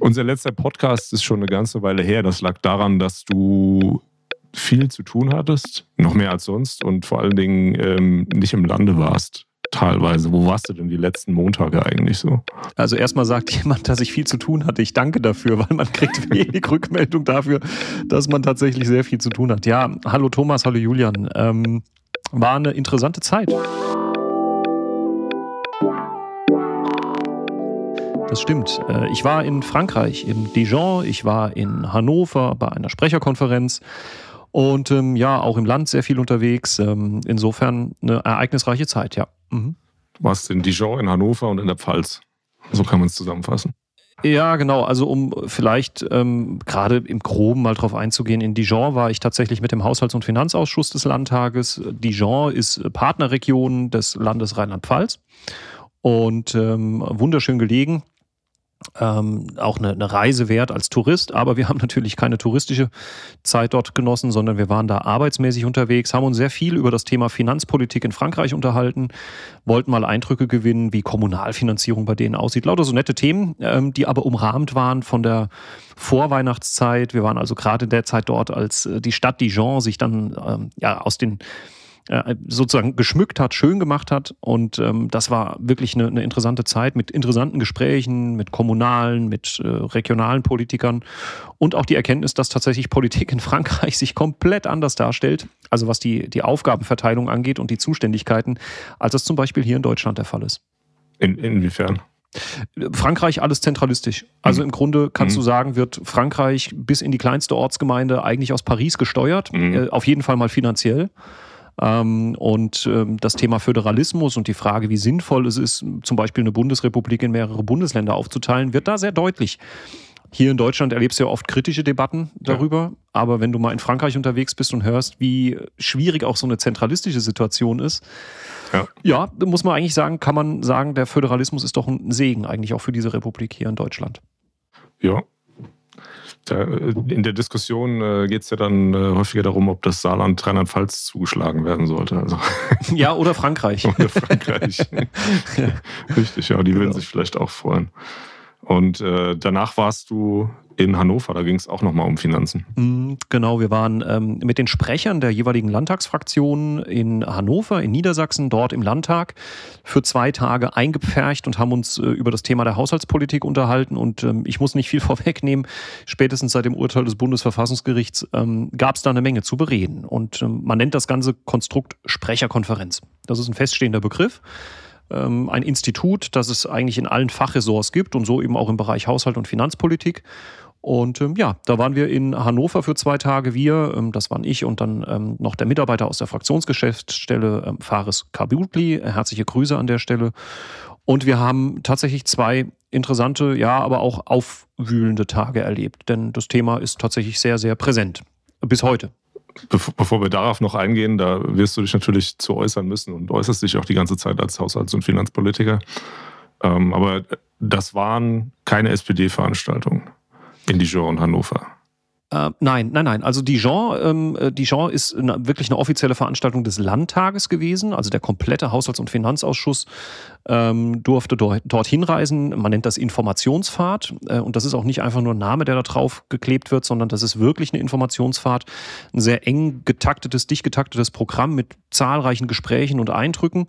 Unser letzter Podcast ist schon eine ganze Weile her. Das lag daran, dass du viel zu tun hattest, noch mehr als sonst und vor allen Dingen ähm, nicht im Lande warst teilweise. Wo warst du denn die letzten Montage eigentlich so? Also erstmal sagt jemand, dass ich viel zu tun hatte. Ich danke dafür, weil man kriegt wenig Rückmeldung dafür, dass man tatsächlich sehr viel zu tun hat. Ja, hallo Thomas, hallo Julian. Ähm, war eine interessante Zeit. Das stimmt. Äh, ich war in Frankreich, in Dijon, ich war in Hannover bei einer Sprecherkonferenz und ähm, ja, auch im Land sehr viel unterwegs. Ähm, insofern eine ereignisreiche Zeit, ja. Mhm. Du warst in Dijon, in Hannover und in der Pfalz. So kann man es zusammenfassen. Ja, genau. Also um vielleicht ähm, gerade im Groben mal drauf einzugehen, in Dijon war ich tatsächlich mit dem Haushalts- und Finanzausschuss des Landtages. Dijon ist Partnerregion des Landes Rheinland-Pfalz und ähm, wunderschön gelegen ähm, auch eine, eine, Reise wert als Tourist, aber wir haben natürlich keine touristische Zeit dort genossen, sondern wir waren da arbeitsmäßig unterwegs, haben uns sehr viel über das Thema Finanzpolitik in Frankreich unterhalten, wollten mal Eindrücke gewinnen, wie Kommunalfinanzierung bei denen aussieht. Lauter so nette Themen, ähm, die aber umrahmt waren von der Vorweihnachtszeit. Wir waren also gerade in der Zeit dort, als äh, die Stadt Dijon sich dann ähm, ja aus den äh, sozusagen geschmückt hat, schön gemacht hat. Und ähm, das war wirklich eine, eine, interessante Zeit mit interessanten Gesprächen, mit kommunalen, mit äh, regionalen Politikern und auch die Erkenntnis, dass tatsächlich Politik in Frankreich sich komplett anders darstellt, also was die, die Aufgabenverteilung angeht und die Zuständigkeiten, als es zum Beispiel hier in Deutschland der Fall ist. In, inwiefern? Frankreich alles zentralistisch. Also mhm. im Grunde kannst mhm. du sagen, wird Frankreich bis in die kleinste Ortsgemeinde eigentlich aus Paris gesteuert, mhm. äh, auf jeden Fall mal finanziell. Ähm, und ähm, das Thema Föderalismus und die Frage, wie sinnvoll es ist, zum Beispiel eine Bundesrepublik in mehrere Bundesländer aufzuteilen, wird da sehr deutlich. Hier in Deutschland erlebst du ja oft kritische Debatten darüber, ja. aber wenn du mal in Frankreich unterwegs bist und hörst, wie schwierig auch so eine zentralistische Situation ist, ja, ja muss man eigentlich sagen, kann man sagen, der Föderalismus ist doch ein Segen eigentlich auch für diese Republik hier in Deutschland. Ja, da, äh, in der Diskussion äh, geht es ja dann äh, häufiger darum, ob das Saarland Rheinland-Pfalz zugeschlagen werden sollte. Also. Ja, oder Frankreich. oder Frankreich. Richtig, ja, die würden genau. sich vielleicht auch freuen. Und äh, danach warst du in Hannover, da ging es auch nochmal um Finanzen. Mm, genau, wir waren ähm, mit den Sprechern der jeweiligen Landtagsfraktionen in Hannover, in Niedersachsen, dort im Landtag für zwei Tage eingepfercht und haben uns äh, über das Thema der Haushaltspolitik unterhalten. Und ähm, ich muss nicht viel vorwegnehmen, spätestens seit dem Urteil des Bundesverfassungsgerichts ähm, gab es da eine Menge zu bereden. Und ähm, man nennt das ganze Konstrukt Sprecherkonferenz. Das ist ein feststehender Begriff ähm, ein Institut, das es eigentlich in allen Fachressorts gibt und so eben auch im Bereich Haushalt und Finanzpolitik. Und ähm, ja, da waren wir in Hannover für zwei Tage. Wir, ähm, das waren ich und dann ähm, noch der Mitarbeiter aus der Fraktionsgeschäftsstelle, ähm, Fares Kabutli. Herzliche Grüße an der Stelle. Und wir haben tatsächlich zwei interessante, ja, aber auch aufwühlende Tage erlebt. Denn das Thema ist tatsächlich sehr, sehr präsent. Bis heute. Bevor, wir darauf noch eingehen, da wirst du dich natürlich zu äußern müssen und äußerst dich auch die ganze Zeit als Haushalts- und Finanzpolitiker. Ähm, aber das waren keine SPD-Veranstaltungen in Dijon und Hannover. Äh, nein, nein, nein. Also Dijon, ähm, äh, Dijon ist eine, wirklich eine offizielle Veranstaltung des Landtages gewesen. Also der komplette Haushalts- und Finanzausschuss ähm, durfte dort, dorthin reisen. Man nennt das Informationsfahrt. Äh, und das ist auch nicht einfach nur ein Name, der da drauf geklebt wird, sondern das ist wirklich eine Informationsfahrt. Ein sehr eng getaktetes, dicht getaktetes Programm mit zahlreichen Gesprächen und Eindrücken.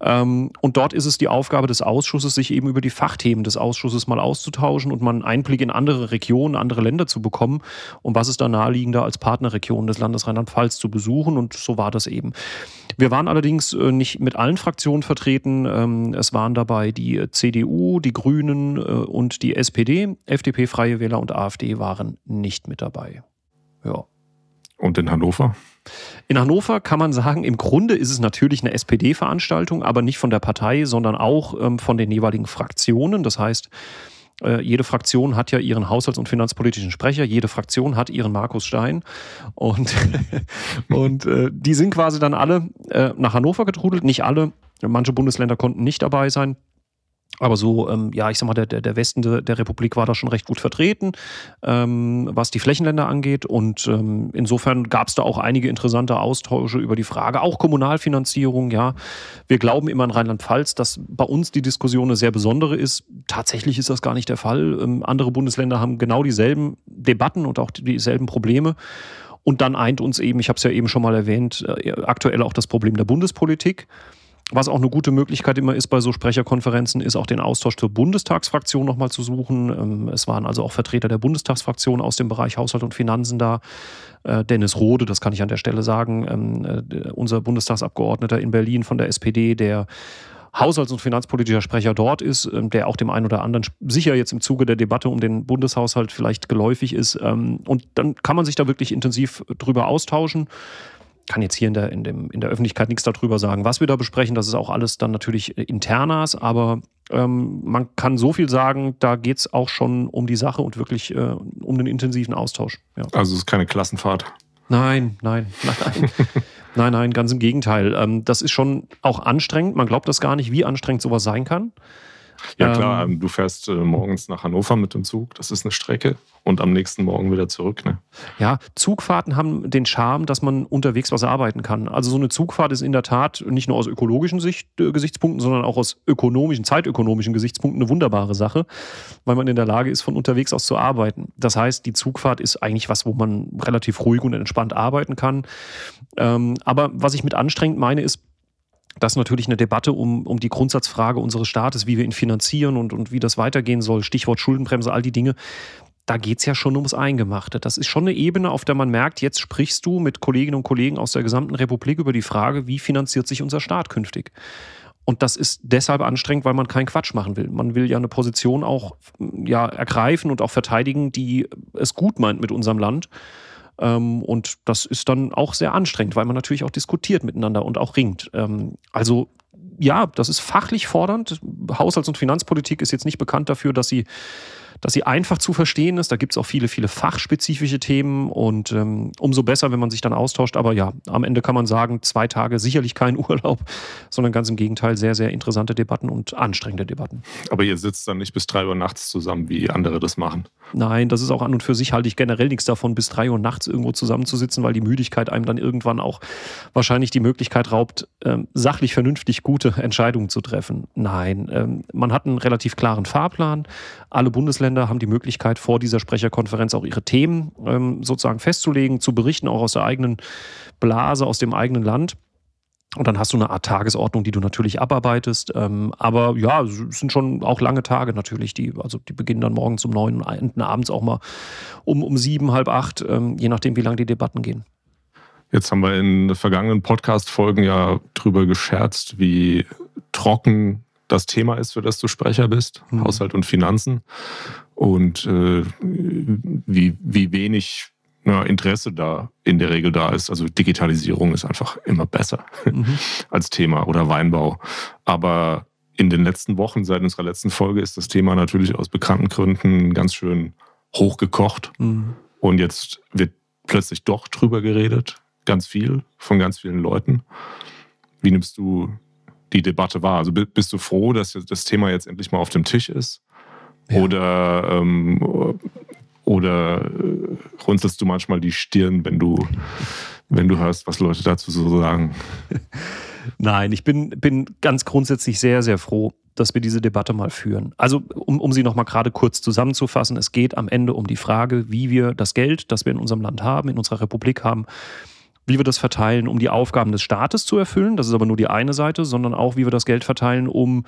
Ähm, und dort ist es die Aufgabe des Ausschusses, sich eben über die Fachthemen des Ausschusses mal auszutauschen und mal einen Einblick in andere Regionen, andere Länder zu bekommen und was ist da naheliegender als Partnerregion des Landes Rheinland-Pfalz zu besuchen. Und so war das eben. Wir waren allerdings äh, nicht mit allen Fraktionen vertreten. Ähm, es waren dabei die CDU, die Grünen äh, und die SPD. FDP, Freie Wähler und AfD waren nicht mit dabei. Ja. Und in Hannover? In Hannover kann man sagen, im Grunde ist es natürlich eine SPD-Veranstaltung, aber nicht von der Partei, sondern auch ähm, von den jeweiligen Fraktionen. Das heißt, äh, jede Fraktion hat ja ihren haushalts- und finanzpolitischen Sprecher, jede Fraktion hat ihren Markus Stein. Und, und äh, die sind quasi dann alle äh, nach Hannover getrudelt. Nicht alle, manche Bundesländer konnten nicht dabei sein. Aber so, ähm, ja, ich sag mal, der, der Westen de, der Republik war da schon recht gut vertreten, ähm, was die Flächenländer angeht. Und ähm, insofern gab es da auch einige interessante Austausche über die Frage, auch Kommunalfinanzierung, ja. Wir glauben immer in Rheinland-Pfalz, dass bei uns die Diskussion eine sehr besondere ist. Tatsächlich ist das gar nicht der Fall. Ähm, andere Bundesländer haben genau dieselben Debatten und auch dieselben Probleme. Und dann eint uns eben, ich habe es ja eben schon mal erwähnt, äh, aktuell auch das Problem der Bundespolitik. Was auch eine gute Möglichkeit immer ist bei so Sprecherkonferenzen, ist auch den Austausch zur Bundestagsfraktion nochmal zu suchen. Ähm, es waren also auch Vertreter der Bundestagsfraktion aus dem Bereich Haushalt und Finanzen da. Äh, Dennis Rode, das kann ich an der Stelle sagen, ähm, äh, unser Bundestagsabgeordneter in Berlin von der SPD, der Haushalts- und finanzpolitischer Sprecher dort ist, ähm, der auch dem einen oder anderen sicher jetzt im Zuge der Debatte um den Bundeshaushalt vielleicht geläufig ist. Und dann kann man sich da wirklich intensiv drüber austauschen kann jetzt hier in der, in, dem, in der Öffentlichkeit nichts darüber sagen, was wir da besprechen. Das ist auch alles dann natürlich äh, internas, aber ähm, man kann so viel sagen, da geht es auch schon um die Sache und wirklich äh, um den intensiven Austausch. Ja. Also es ist keine Klassenfahrt. Nein, nein, nein, nein. nein, nein, ganz im Gegenteil. Ähm, das ist schon auch anstrengend. Man glaubt das gar nicht, wie anstrengend sowas sein kann. Ja, klar, ähm, du fährst äh, morgens nach Hannover mit dem Zug, das ist eine Strecke und am nächsten Morgen wieder zurück. Ne? Ja, Zugfahrten haben den Charme, dass man unterwegs was arbeiten kann. Also so eine Zugfahrt ist in der Tat nicht nur aus ökologischen Sicht, äh, Gesichtspunkten, sondern auch aus ökonomischen, zeitökonomischen Gesichtspunkten eine wunderbare Sache, weil man in der Lage ist, von unterwegs aus zu arbeiten. Das heißt, die Zugfahrt ist eigentlich was, wo man relativ ruhig und entspannt arbeiten kann. Ähm, aber was ich mit anstrengend meine, ist, dass natürlich eine Debatte um, um die Grundsatzfrage unseres Staates, wie wir ihn finanzieren und, und wie das weitergehen soll, Stichwort Schuldenbremse, all die Dinge, da geht es ja schon ums Eingemachte. Das ist schon eine Ebene, auf der man merkt, jetzt sprichst du mit Kolleginnen und Kollegen aus der gesamten Republik über die Frage, wie finanziert sich unser Staat künftig. Und das ist deshalb anstrengend, weil man keinen Quatsch machen will. Man will ja eine Position auch ja, ergreifen und auch verteidigen, die es gut meint mit unserem Land. Ähm, und das ist dann auch sehr anstrengend, weil man natürlich auch diskutiert miteinander und auch ringt. Ähm, also ja, das ist fachlich fordernd. Haushalts- und Finanzpolitik ist jetzt nicht bekannt dafür, dass sie dass sie einfach zu verstehen ist. Da gibt es auch viele, viele fachspezifische Themen und ähm, umso besser, wenn man sich dann austauscht. Aber ja, am Ende kann man sagen, zwei Tage sicherlich kein Urlaub, sondern ganz im Gegenteil sehr, sehr interessante Debatten und anstrengende Debatten. Aber ihr sitzt dann nicht bis drei Uhr nachts zusammen, wie andere das machen. Nein, das ist auch an und für sich halte ich generell nichts davon, bis drei Uhr nachts irgendwo zusammenzusitzen, weil die Müdigkeit einem dann irgendwann auch wahrscheinlich die Möglichkeit raubt, ähm, sachlich vernünftig gute Entscheidungen zu treffen. Nein, ähm, man hat einen relativ klaren Fahrplan. Alle Bundesländer haben die Möglichkeit, vor dieser Sprecherkonferenz auch ihre Themen ähm, sozusagen festzulegen, zu berichten, auch aus der eigenen Blase, aus dem eigenen Land. Und dann hast du eine Art Tagesordnung, die du natürlich abarbeitest. Ähm, aber ja, es sind schon auch lange Tage natürlich. Die, also die beginnen dann morgens um neun und enden abends auch mal um, um sieben, halb acht, ähm, je nachdem, wie lange die Debatten gehen. Jetzt haben wir in vergangenen Podcast-Folgen ja drüber gescherzt, wie trocken das Thema ist, für das du Sprecher bist, mhm. Haushalt und Finanzen. Und äh, wie, wie wenig ja, Interesse da in der Regel da ist. Also Digitalisierung ist einfach immer besser mhm. als Thema oder Weinbau. Aber in den letzten Wochen, seit unserer letzten Folge, ist das Thema natürlich aus bekannten Gründen ganz schön hochgekocht. Mhm. Und jetzt wird plötzlich doch drüber geredet, ganz viel, von ganz vielen Leuten. Wie nimmst du die Debatte wahr? Also bist du froh, dass das Thema jetzt endlich mal auf dem Tisch ist? Ja. Oder ähm, oder äh, runzelst du manchmal die Stirn, wenn du, wenn du hörst, was Leute dazu so sagen? Nein, ich bin, bin ganz grundsätzlich sehr, sehr froh, dass wir diese Debatte mal führen. Also, um, um sie nochmal gerade kurz zusammenzufassen, es geht am Ende um die Frage, wie wir das Geld, das wir in unserem Land haben, in unserer Republik haben, wie wir das verteilen, um die Aufgaben des Staates zu erfüllen. Das ist aber nur die eine Seite, sondern auch, wie wir das Geld verteilen, um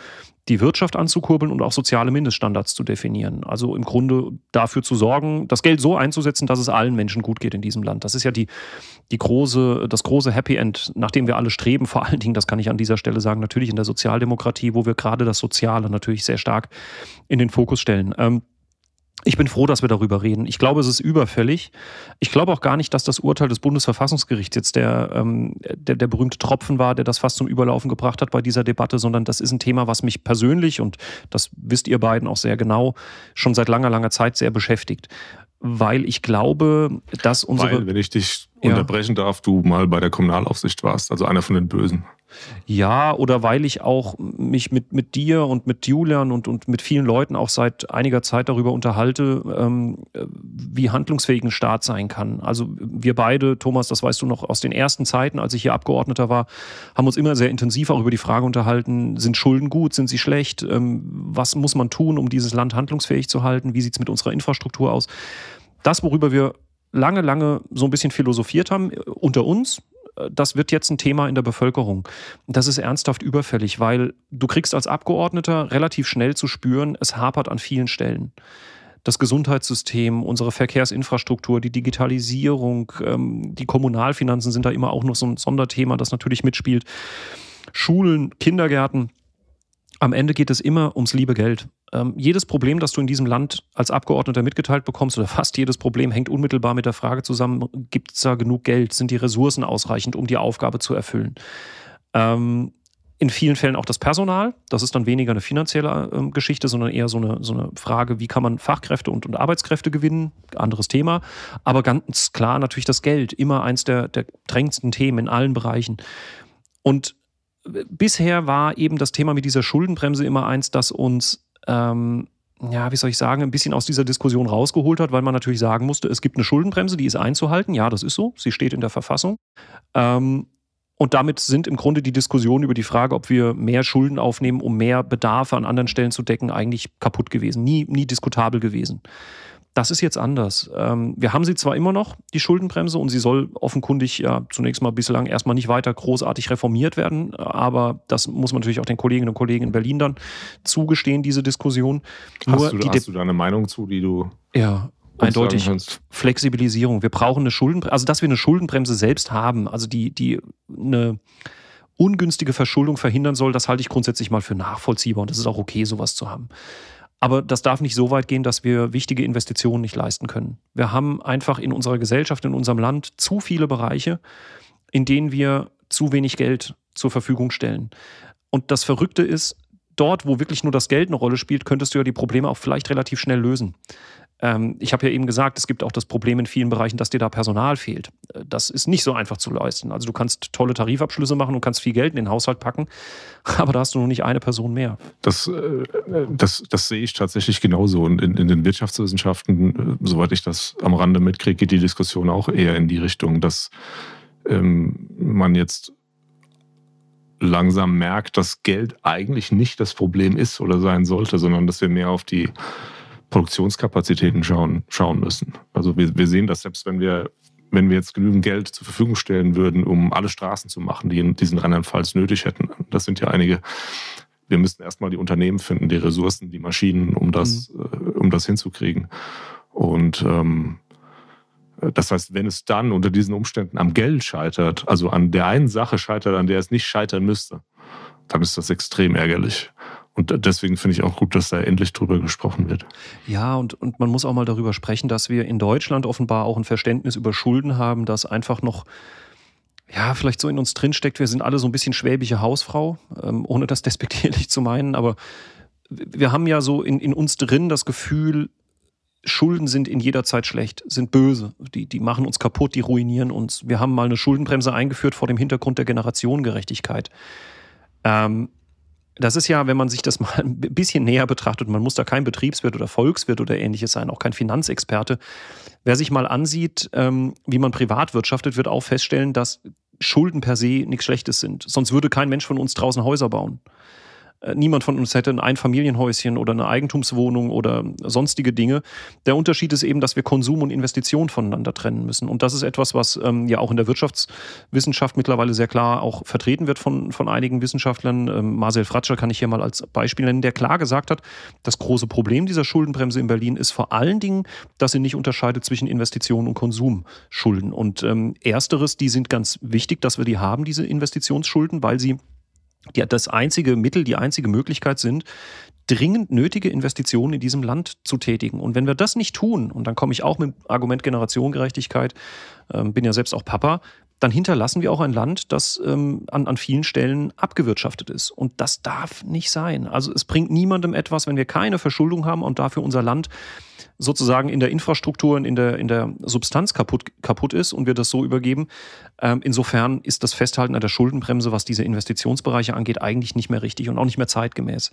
die Wirtschaft anzukurbeln und auch soziale Mindeststandards zu definieren. Also im Grunde dafür zu sorgen, das Geld so einzusetzen, dass es allen Menschen gut geht in diesem Land. Das ist ja die, die große, das große Happy End, nach dem wir alle streben. Vor allen Dingen, das kann ich an dieser Stelle sagen, natürlich in der Sozialdemokratie, wo wir gerade das Soziale natürlich sehr stark in den Fokus stellen. Ähm, ich bin froh, dass wir darüber reden. Ich glaube, es ist überfällig. Ich glaube auch gar nicht, dass das Urteil des Bundesverfassungsgerichts jetzt der, ähm, der, der berühmte Tropfen war, der das fast zum Überlaufen gebracht hat bei dieser Debatte, sondern das ist ein Thema, was mich persönlich, und das wisst ihr beiden auch sehr genau, schon seit langer, langer Zeit sehr beschäftigt. Weil ich glaube, dass unsere. Weil, wenn ich dich ja. unterbrechen darf, du mal bei der Kommunalaufsicht warst, also einer von den Bösen. Ja, oder weil ich auch mich mit, mit dir und mit Julian und, und mit vielen Leuten auch seit einiger Zeit darüber unterhalte, ähm, wie handlungsfähig ein Staat sein kann. Also wir beide, Thomas, das weißt du noch aus den ersten Zeiten, als ich hier Abgeordneter war, haben uns immer sehr intensiv auch über die Frage unterhalten, sind Schulden gut, sind sie schlecht, ähm, was muss man tun, um dieses Land handlungsfähig zu halten, wie sieht es mit unserer Infrastruktur aus. Das, worüber wir lange, lange so ein bisschen philosophiert haben, äh, unter uns, das wird jetzt ein Thema in der Bevölkerung. Das ist ernsthaft überfällig, weil du kriegst als Abgeordneter relativ schnell zu spüren, es hapert an vielen Stellen. Das Gesundheitssystem, unsere Verkehrsinfrastruktur, die Digitalisierung, ähm, die Kommunalfinanzen sind da immer auch noch so ein Sonderthema, das natürlich mitspielt. Schulen, Kindergärten. Am Ende geht es immer ums liebe Geld. Ähm, jedes Problem, das du in diesem Land als Abgeordneter mitgeteilt bekommst, oder fast jedes Problem, hängt unmittelbar mit der Frage zusammen, gibt es da genug Geld? Sind die Ressourcen ausreichend, um die Aufgabe zu erfüllen? Ähm, in vielen Fällen auch das Personal. Das ist dann weniger eine finanzielle ähm, Geschichte, sondern eher so eine, so eine Frage, wie kann man Fachkräfte und, und Arbeitskräfte gewinnen? Anderes Thema. Aber ganz klar natürlich das Geld. Immer eins der, der drängendsten Themen in allen Bereichen. Und äh, bisher war eben das Thema mit dieser Schuldenbremse immer eins, das uns ähm, ja, wie soll ich sagen, ein bisschen aus dieser Diskussion rausgeholt hat, weil man natürlich sagen musste, es gibt eine Schuldenbremse, die ist einzuhalten. Ja, das ist so. Sie steht in der Verfassung. Ähm, und damit sind im Grunde die Diskussionen über die Frage, ob wir mehr Schulden aufnehmen, um mehr Bedarfe an anderen Stellen zu decken, eigentlich kaputt gewesen. Nie, nie diskutabel gewesen. Das ist jetzt anders. Ähm, wir haben sie zwar immer noch, die Schuldenbremse, und sie soll offenkundig ja zunächst mal bislang erstmal nicht weiter großartig reformiert werden, aber das muss man natürlich auch den Kolleginnen und Kollegen in Berlin dann zugestehen, diese Diskussion. Hast, Nur du, hast du da eine Meinung zu, die du. Ja, eindeutig Flexibilisierung. Wir brauchen eine Schuldenbremse, also dass wir eine Schuldenbremse selbst haben, also die, die eine ungünstige Verschuldung verhindern soll, das halte ich grundsätzlich mal für nachvollziehbar und das ist auch okay, sowas zu haben. Aber das darf nicht so weit gehen, dass wir wichtige Investitionen nicht leisten können. Wir haben einfach in unserer Gesellschaft, in unserem Land zu viele Bereiche, in denen wir zu wenig Geld zur Verfügung stellen. Und das Verrückte ist, dort, wo wirklich nur das Geld eine Rolle spielt, könntest du ja die Probleme auch vielleicht relativ schnell lösen. Ähm, ich habe ja eben gesagt, es gibt auch das Problem in vielen Bereichen, dass dir da Personal fehlt. Äh, das ist nicht so einfach zu leisten. Also du kannst tolle Tarifabschlüsse machen und kannst viel Geld in den Haushalt packen, aber da hast du noch nicht eine Person mehr. Das, äh, das, das sehe ich tatsächlich genauso. Und in, in den Wirtschaftswissenschaften, äh, soweit ich das am Rande mitkriege, geht die Diskussion auch eher in die Richtung, dass ähm, man jetzt langsam merkt, dass Geld eigentlich nicht das Problem ist oder sein sollte, sondern dass wir mehr auf die Produktionskapazitäten schauen, schauen müssen. Also wir, wir sehen das selbst, wenn wir, wenn wir jetzt genügend Geld zur Verfügung stellen würden, um alle Straßen zu machen, die in diesen Rheinland-Pfalz nötig hätten. Das sind ja einige. Wir müssten erstmal die Unternehmen finden, die Ressourcen, die Maschinen, um das, mhm. Äh, um das hinzukriegen. Und ähm, das heißt, wenn es dann unter diesen Umständen am Geld scheitert, also an der einen Sache scheitert, an der es nicht scheitern müsste, dann ist das extrem ärgerlich. Und deswegen finde ich auch gut, dass da endlich drüber gesprochen wird. Ja, und, und man muss auch mal darüber sprechen, dass wir in Deutschland offenbar auch ein Verständnis über Schulden haben, das einfach noch, ja, vielleicht so in uns drinsteckt. Wir sind alle so ein bisschen schwäbische Hausfrau, ähm, ohne das despektierlich zu meinen, aber wir haben ja so in, in uns drin das Gefühl, Schulden sind in jeder Zeit schlecht, sind böse. Die, die machen uns kaputt, die ruinieren uns. Wir haben mal eine Schuldenbremse eingeführt vor dem Hintergrund der Generationengerechtigkeit. Ähm, das ist ja, wenn man sich das mal ein bisschen näher betrachtet, man muss da kein Betriebswirt oder Volkswirt oder ähnliches sein, auch kein Finanzexperte. Wer sich mal ansieht, ähm, wie man privat wirtschaftet, wird auch feststellen, dass Schulden per se nichts Schlechtes sind. Sonst würde kein Mensch von uns draußen Häuser bauen. Äh, niemand von uns hätte ein Einfamilienhäuschen oder eine Eigentumswohnung oder sonstige Dinge. Der Unterschied ist eben, dass wir Konsum und Investition voneinander trennen müssen. Und das ist etwas, was ähm, ja auch in der Wirtschaftswissenschaft mittlerweile sehr klar auch vertreten wird von, von einigen Wissenschaftlern. Ähm, Marcel Fratscher kann ich hier mal als Beispiel nennen, der klar gesagt hat, das große Problem dieser Schuldenbremse in Berlin ist vor allen Dingen, dass sie nicht unterscheidet zwischen Investitionen und Konsumschulden. Und ähm, ersteres, die sind ganz wichtig, dass wir die haben, diese Investitionsschulden, weil sie die das einzige Mittel, die einzige Möglichkeit sind, dringend nötige Investitionen in diesem Land zu tätigen. Und wenn wir das nicht tun, und dann komme ich auch mit dem Argument Generationengerechtigkeit, äh, bin ja selbst auch Papa, dann hinterlassen wir auch ein Land, das ähm, an, an vielen Stellen abgewirtschaftet ist. Und das darf nicht sein. Also es bringt niemandem etwas, wenn wir keine Verschuldung haben und dafür unser Land sozusagen in der Infrastruktur und in der, in der Substanz kaputt, kaputt ist und wir das so übergeben. Ähm, insofern ist das Festhalten an der Schuldenbremse, was diese Investitionsbereiche angeht, eigentlich nicht mehr richtig und auch nicht mehr zeitgemäß.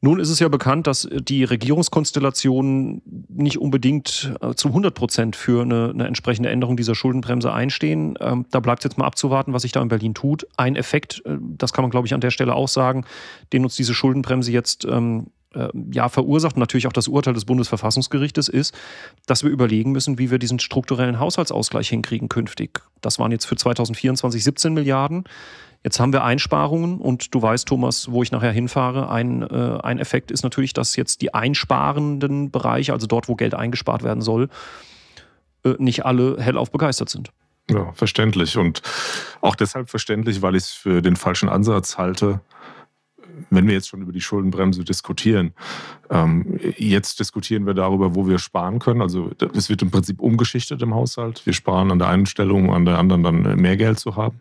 Nun ist es ja bekannt, dass die Regierungskonstellationen nicht unbedingt äh, zu 100 Prozent für eine, eine, entsprechende Änderung dieser Schuldenbremse einstehen. Ähm, da bleibt jetzt mal abzuwarten, was sich da in Berlin tut. Ein Effekt, äh, das kann man glaube ich an der Stelle auch sagen, den uns diese Schuldenbremse jetzt ähm, äh, ja, verursacht und natürlich auch das Urteil des Bundesverfassungsgerichtes ist, dass wir überlegen müssen, wie wir diesen strukturellen Haushaltsausgleich hinkriegen künftig. Das waren jetzt für 2024 17 Milliarden. Jetzt haben wir Einsparungen und du weißt, Thomas, wo ich nachher hinfahre. Ein, äh, ein Effekt ist natürlich, dass jetzt die einsparenden Bereiche, also dort, wo Geld eingespart werden soll, äh, nicht alle hellauf begeistert sind. Ja, verständlich. Und auch deshalb verständlich, weil ich es für den falschen Ansatz halte, wenn wir jetzt schon über die Schuldenbremse diskutieren, ähm, jetzt diskutieren wir darüber, wo wir sparen können. Also es wird im Prinzip umgeschichtet im Haushalt. Wir sparen an der einen Stelle, um an der anderen dann mehr Geld zu haben.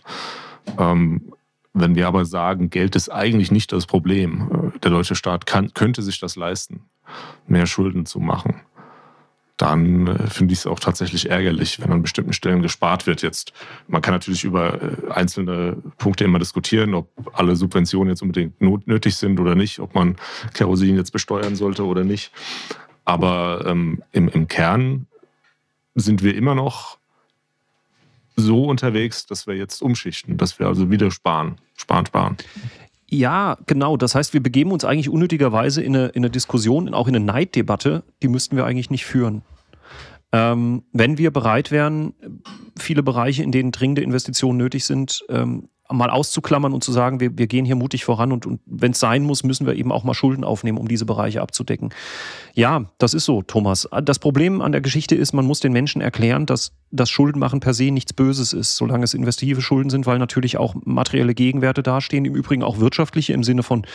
Ähm, wenn wir aber sagen, Geld ist eigentlich nicht das Problem, äh, der deutsche Staat kann, könnte sich das leisten, mehr Schulden zu machen, dann äh, finde ich es auch tatsächlich ärgerlich, wenn an bestimmten Stellen gespart wird. Jetzt, man kann natürlich über äh, einzelne Punkte immer diskutieren, ob alle Subventionen jetzt unbedingt nötig sind oder nicht, ob man Kerosin jetzt besteuern sollte oder nicht. Aber ähm, im, im Kern sind wir immer noch so unterwegs, dass wir jetzt umschichten, dass wir also wieder sparen, sparen, sparen. Ja, genau. Das heißt, wir begeben uns eigentlich unnötigerweise in eine, in eine Diskussion, auch in eine Neiddebatte, die müssten wir eigentlich nicht führen. Ähm, wenn wir bereit wären, viele Bereiche, in denen dringende Investitionen nötig sind, ähm, mal auszuklammern und zu sagen, wir, wir gehen hier mutig voran und, und wenn es sein muss, müssen wir eben auch mal Schulden aufnehmen, um diese Bereiche abzudecken. Ja, das ist so, Thomas. Das Problem an der Geschichte ist, man muss den Menschen erklären, dass das Schuldenmachen per se nichts Böses ist, solange es investive Schulden sind, weil natürlich auch materielle Gegenwerte dastehen, im Übrigen auch wirtschaftliche im Sinne von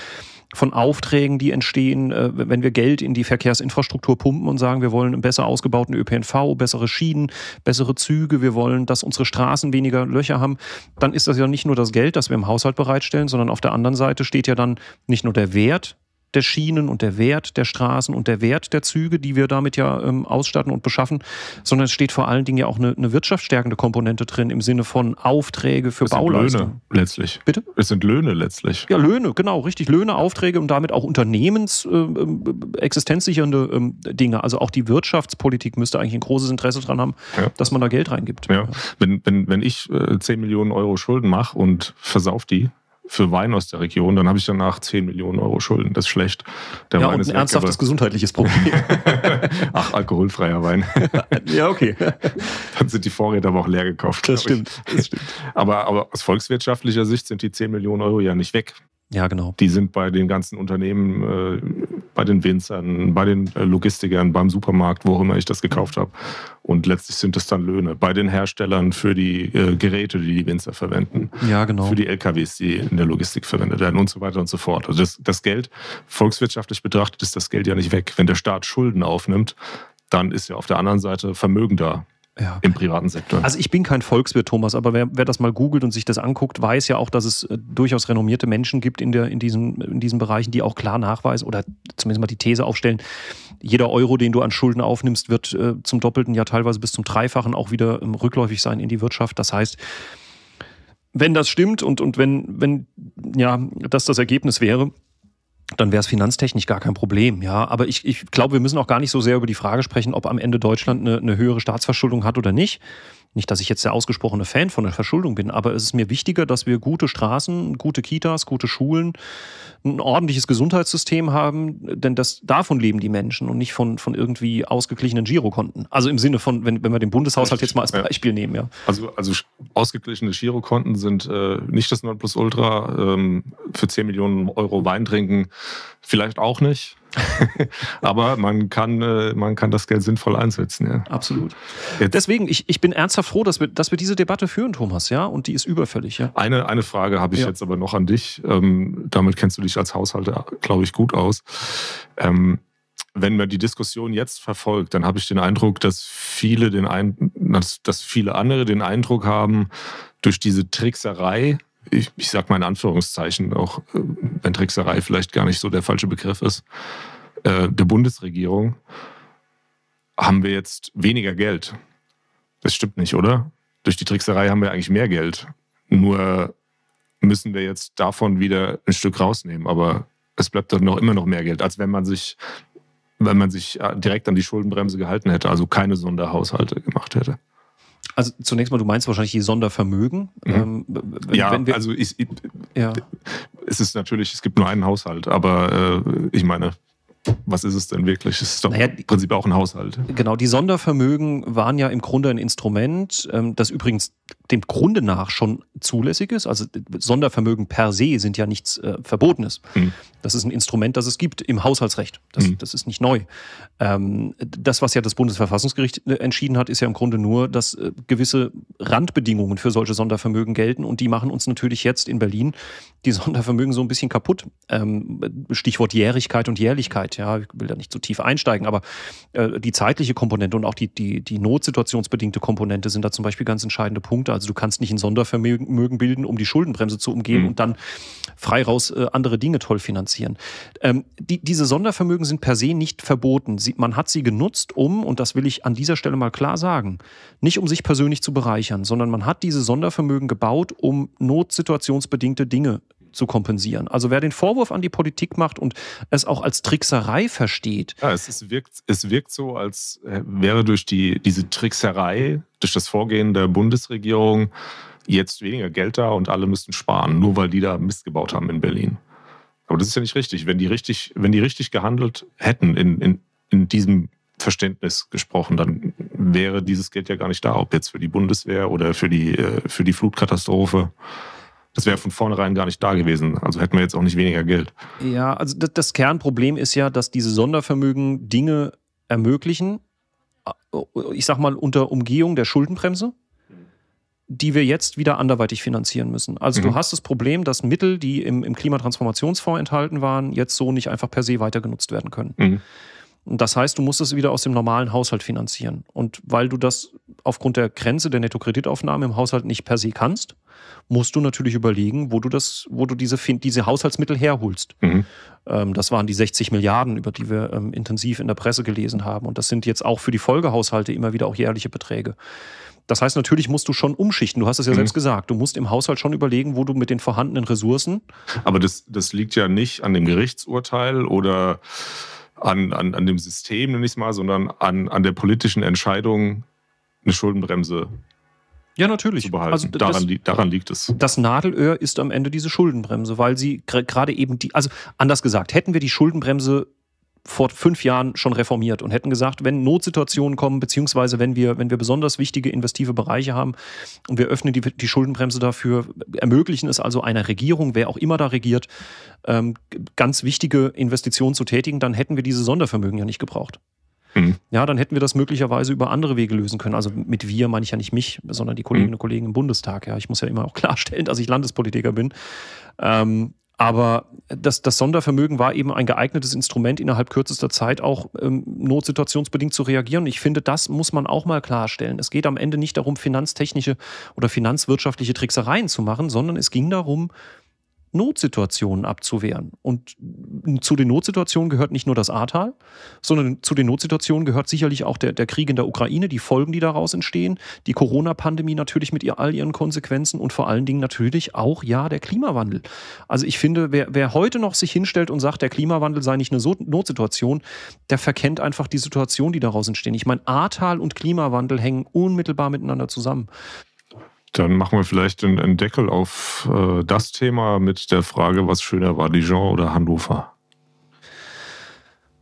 von Aufträgen, die entstehen, äh, wenn wir Geld in die Verkehrsinfrastruktur pumpen und sagen, wir wollen einen besser ausgebauten ÖPNV, bessere Schienen, bessere Züge, wir wollen, dass unsere Straßen weniger Löcher haben, dann ist das ja nicht nur das Geld, das wir im Haushalt bereitstellen, sondern auf der anderen Seite steht ja dann nicht nur der Wert der Schienen und der Wert der Straßen und der Wert der Züge, die wir damit ja ähm, ausstatten und beschaffen, sondern es steht vor allen Dingen ja auch eine, eine wirtschaftsstärkende Komponente drin im Sinne von Aufträge für es Bauleistungen. Löhne letztlich. Bitte? Es sind Löhne letztlich. Ja, Löhne, genau, richtig. Löhne, Aufträge und damit auch Unternehmens äh, ähm, existenzsichernde äh, Dinge. Also auch die Wirtschaftspolitik müsste eigentlich ein großes Interesse daran haben, ja. dass man da Geld reingibt. Ja. Wenn, wenn, wenn ich äh, 10 Millionen Euro Schulden mache und versauf die, für Wein aus der Region, dann habe ich danach 10 Millionen Euro Schulden. Das ist schlecht. Der ja, Wein und ist ein ernsthaftes gesundheitliches Problem. Ach, alkoholfreier Wein. ja, okay. Dann sind die Vorräte aber auch leer gekauft. Das stimmt. das stimmt. Aber, aber aus volkswirtschaftlicher Sicht sind die 10 Millionen Euro ja nicht weg. Ja, genau. Die sind bei den ganzen Unternehmen, äh, bei den Winzern, bei den äh, Logistikern, beim Supermarkt, wo auch immer ich das gekauft habe. Und letztlich sind es dann Löhne. Bei den Herstellern für die äh, Geräte, die die Winzer verwenden. Ja, genau. Für die LKWs, die in der Logistik verwendet werden und so weiter und so fort. Also das, das Geld, volkswirtschaftlich betrachtet, ist das Geld ja nicht weg. Wenn der Staat Schulden aufnimmt, dann ist ja auf der anderen Seite Vermögen da ja. im privaten Sektor. Also ich bin kein Volkswirt, Thomas, aber wer, wer, das mal googelt und sich das anguckt, weiß ja auch, dass es äh, durchaus renommierte Menschen gibt in, der, in, diesen, in diesen Bereichen, die auch klar nachweisen oder zumindest mal die These aufstellen, jeder Euro, den du an Schulden aufnimmst, wird äh, zum Doppelten, ja teilweise bis zum Dreifachen auch wieder ähm, rückläufig sein in die Wirtschaft. Das heißt, wenn das stimmt und, und wenn, wenn ja, das das Ergebnis wäre, dann wäre es finanztechnisch gar kein Problem. Ja, aber ich, ich glaube, wir müssen auch gar nicht so sehr über die Frage sprechen, ob am Ende Deutschland eine, eine höhere Staatsverschuldung hat oder nicht. Nicht, dass ich jetzt der ausgesprochene Fan von der Verschuldung bin, aber es ist mir wichtiger, dass wir gute Straßen, gute Kitas, gute Schulen, ein ordentliches Gesundheitssystem haben, denn das, davon leben die Menschen und nicht von, von irgendwie ausgeglichenen Girokonten. Also im Sinne von, wenn, wenn wir den Bundeshaushalt jetzt mal als Beispiel nehmen, ja. Also, also ausgeglichene Girokonten sind äh, nicht das Nonplusultra. Ähm, für 10 Millionen Euro Wein trinken vielleicht auch nicht. Aber man kann, äh, man kann das Geld sinnvoll einsetzen. Ja. Absolut. Jetzt. Deswegen, ich, ich bin ernsthaft froh, dass wir, dass wir diese Debatte führen, Thomas, ja, und die ist überfällig. Ja? Eine, eine Frage habe ich ja. jetzt aber noch an dich. Ähm, damit kennst du dich als Haushalter, glaube ich, gut aus. Ähm, wenn man die Diskussion jetzt verfolgt, dann habe ich den Eindruck, dass viele den Ein dass, dass viele andere den Eindruck haben, durch diese Trickserei, ich, ich sage mal in Anführungszeichen, auch äh, wenn Trickserei vielleicht gar nicht so der falsche Begriff ist, äh, der Bundesregierung, haben wir jetzt weniger Geld. Das stimmt nicht, oder? Durch die Trickserei haben wir eigentlich mehr Geld. Nur müssen wir jetzt davon wieder ein Stück rausnehmen. Aber es bleibt dann noch immer noch mehr Geld, als wenn man sich wenn man sich äh, direkt an die Schuldenbremse gehalten hätte, also keine Sonderhaushalte gemacht hätte. Also zunächst mal, du meinst wahrscheinlich die Sondervermögen. Mhm. Ähm, ja, wir, also ich, ich, ja. es ist natürlich, es gibt nur einen Haushalt, aber äh, ich meine, was ist es denn wirklich? Es ist doch naja, im Prinzip auch ein Haushalt. Genau, die Sondervermögen waren ja im Grunde ein Instrument, ähm, das übrigens dem Grunde nach schon zulässig ist. Also Sondervermögen per se sind ja nichts äh, Verbotenes. Mhm. Das ist ein Instrument, das es gibt im Haushaltsrecht. Das, mhm. das ist nicht neu. Ähm, das, was ja das Bundesverfassungsgericht äh, entschieden hat, ist ja im Grunde nur, dass äh, gewisse Randbedingungen für solche Sondervermögen gelten und die machen uns natürlich jetzt in Berlin die Sondervermögen so ein bisschen kaputt. Ähm, Stichwort Jährigkeit und Jährlichkeit. Ja, ich will da nicht zu tief einsteigen, aber äh, die zeitliche Komponente und auch die, die, die notsituationsbedingte Komponente sind da zum Beispiel ganz entscheidende Punkte. Also du kannst nicht ein Sondervermögen bilden, um die Schuldenbremse zu umgehen mhm. und dann frei raus äh, andere Dinge toll finanzieren. Ähm, die, diese Sondervermögen sind per se nicht verboten. Sie, man hat sie genutzt, um, und das will ich an dieser Stelle mal klar sagen, nicht um sich persönlich zu bereichern, sondern man hat diese Sondervermögen gebaut, um notsituationsbedingte Dinge zu kompensieren. Also wer den Vorwurf an die Politik macht und es auch als Trickserei versteht. Ja, es, ist, wirkt, es wirkt so, als äh, wäre durch die, diese Trickserei, durch das Vorgehen der Bundesregierung jetzt weniger Geld da und alle müssten sparen, nur weil die da Mist gebaut haben in Berlin. Aber das ist ja nicht richtig. Wenn die richtig, wenn die richtig gehandelt hätten in, in, in diesem Verständnis gesprochen, dann wäre dieses Geld ja gar nicht da, ob jetzt für die Bundeswehr oder für die, äh, für die Flutkatastrophe. Das wäre von vornherein gar nicht da gewesen. Also hätten wir jetzt auch nicht weniger Geld. Ja, also das, das Kernproblem ist ja, dass diese Sondervermögen Dinge ermöglichen, äh, ich sag mal unter Umgehung der Schuldenbremse, die wir jetzt wieder anderweitig finanzieren müssen. Also mhm. du hast das Problem, dass Mittel, die im, im Klimatransformationsfonds enthalten waren, jetzt so nicht einfach per se weiter genutzt werden können. Mhm. Das heißt, du musst es wieder aus dem normalen Haushalt finanzieren. Und weil du das aufgrund der Grenze der Nettokreditaufnahme im Haushalt nicht per se kannst, musst du natürlich überlegen, wo du das, wo du diese, diese Haushaltsmittel herholst. Mhm. Ähm, das waren die 60 Milliarden, über die wir ähm, intensiv in der Presse gelesen haben. Und das sind jetzt auch für die Folgehaushalte immer wieder auch jährliche Beträge. Das heißt, natürlich musst du schon umschichten. Du hast es ja mhm. selbst gesagt. Du musst im Haushalt schon überlegen, wo du mit den vorhandenen Ressourcen. Aber das, das liegt ja nicht an dem Gerichtsurteil oder an, an, an dem System, nenne ich es mal, sondern an, an der politischen Entscheidung, eine Schuldenbremse ja, natürlich. Zu behalten. Also daran, das, daran liegt es. Das Nadelöhr ist am Ende diese Schuldenbremse, weil sie gerade eben die, also anders gesagt, hätten wir die Schuldenbremse vor fünf Jahren schon reformiert und hätten gesagt, wenn Notsituationen kommen, beziehungsweise wenn wir, wenn wir besonders wichtige investive Bereiche haben und wir öffnen die, die Schuldenbremse dafür, ermöglichen es also einer Regierung, wer auch immer da regiert, ähm, ganz wichtige Investitionen zu tätigen, dann hätten wir diese Sondervermögen ja nicht gebraucht. Mhm. Ja, dann hätten wir das möglicherweise über andere Wege lösen können. Also mit wir meine ich ja nicht mich, sondern die Kolleginnen mhm. und Kollegen im Bundestag. Ja, ich muss ja immer auch klarstellen, dass ich Landespolitiker bin. Ähm, aber das, das, Sondervermögen war eben ein geeignetes Instrument, innerhalb kürzester Zeit auch ähm, notsituationsbedingt zu reagieren. Ich finde, das muss man auch mal klarstellen. Es geht am Ende nicht darum, finanztechnische oder finanzwirtschaftliche Tricksereien zu machen, sondern es ging darum, Notsituationen abzuwehren. Und zu den Notsituationen gehört nicht nur das Ahrtal, sondern zu den Notsituationen gehört sicherlich auch der, der Krieg in der Ukraine, die Folgen, die daraus entstehen, die Corona-Pandemie natürlich mit ihr, all ihren Konsequenzen und vor allen Dingen natürlich auch, ja, der Klimawandel. Also ich finde, wer, wer heute noch sich hinstellt und sagt, der Klimawandel sei nicht eine so Notsituation, der verkennt einfach die Situation, die daraus entstehen. Ich meine, Ahrtal und Klimawandel hängen unmittelbar miteinander zusammen. Dann machen wir vielleicht einen Deckel auf äh, das Thema mit der Frage, was schöner war, Dijon oder Hannover?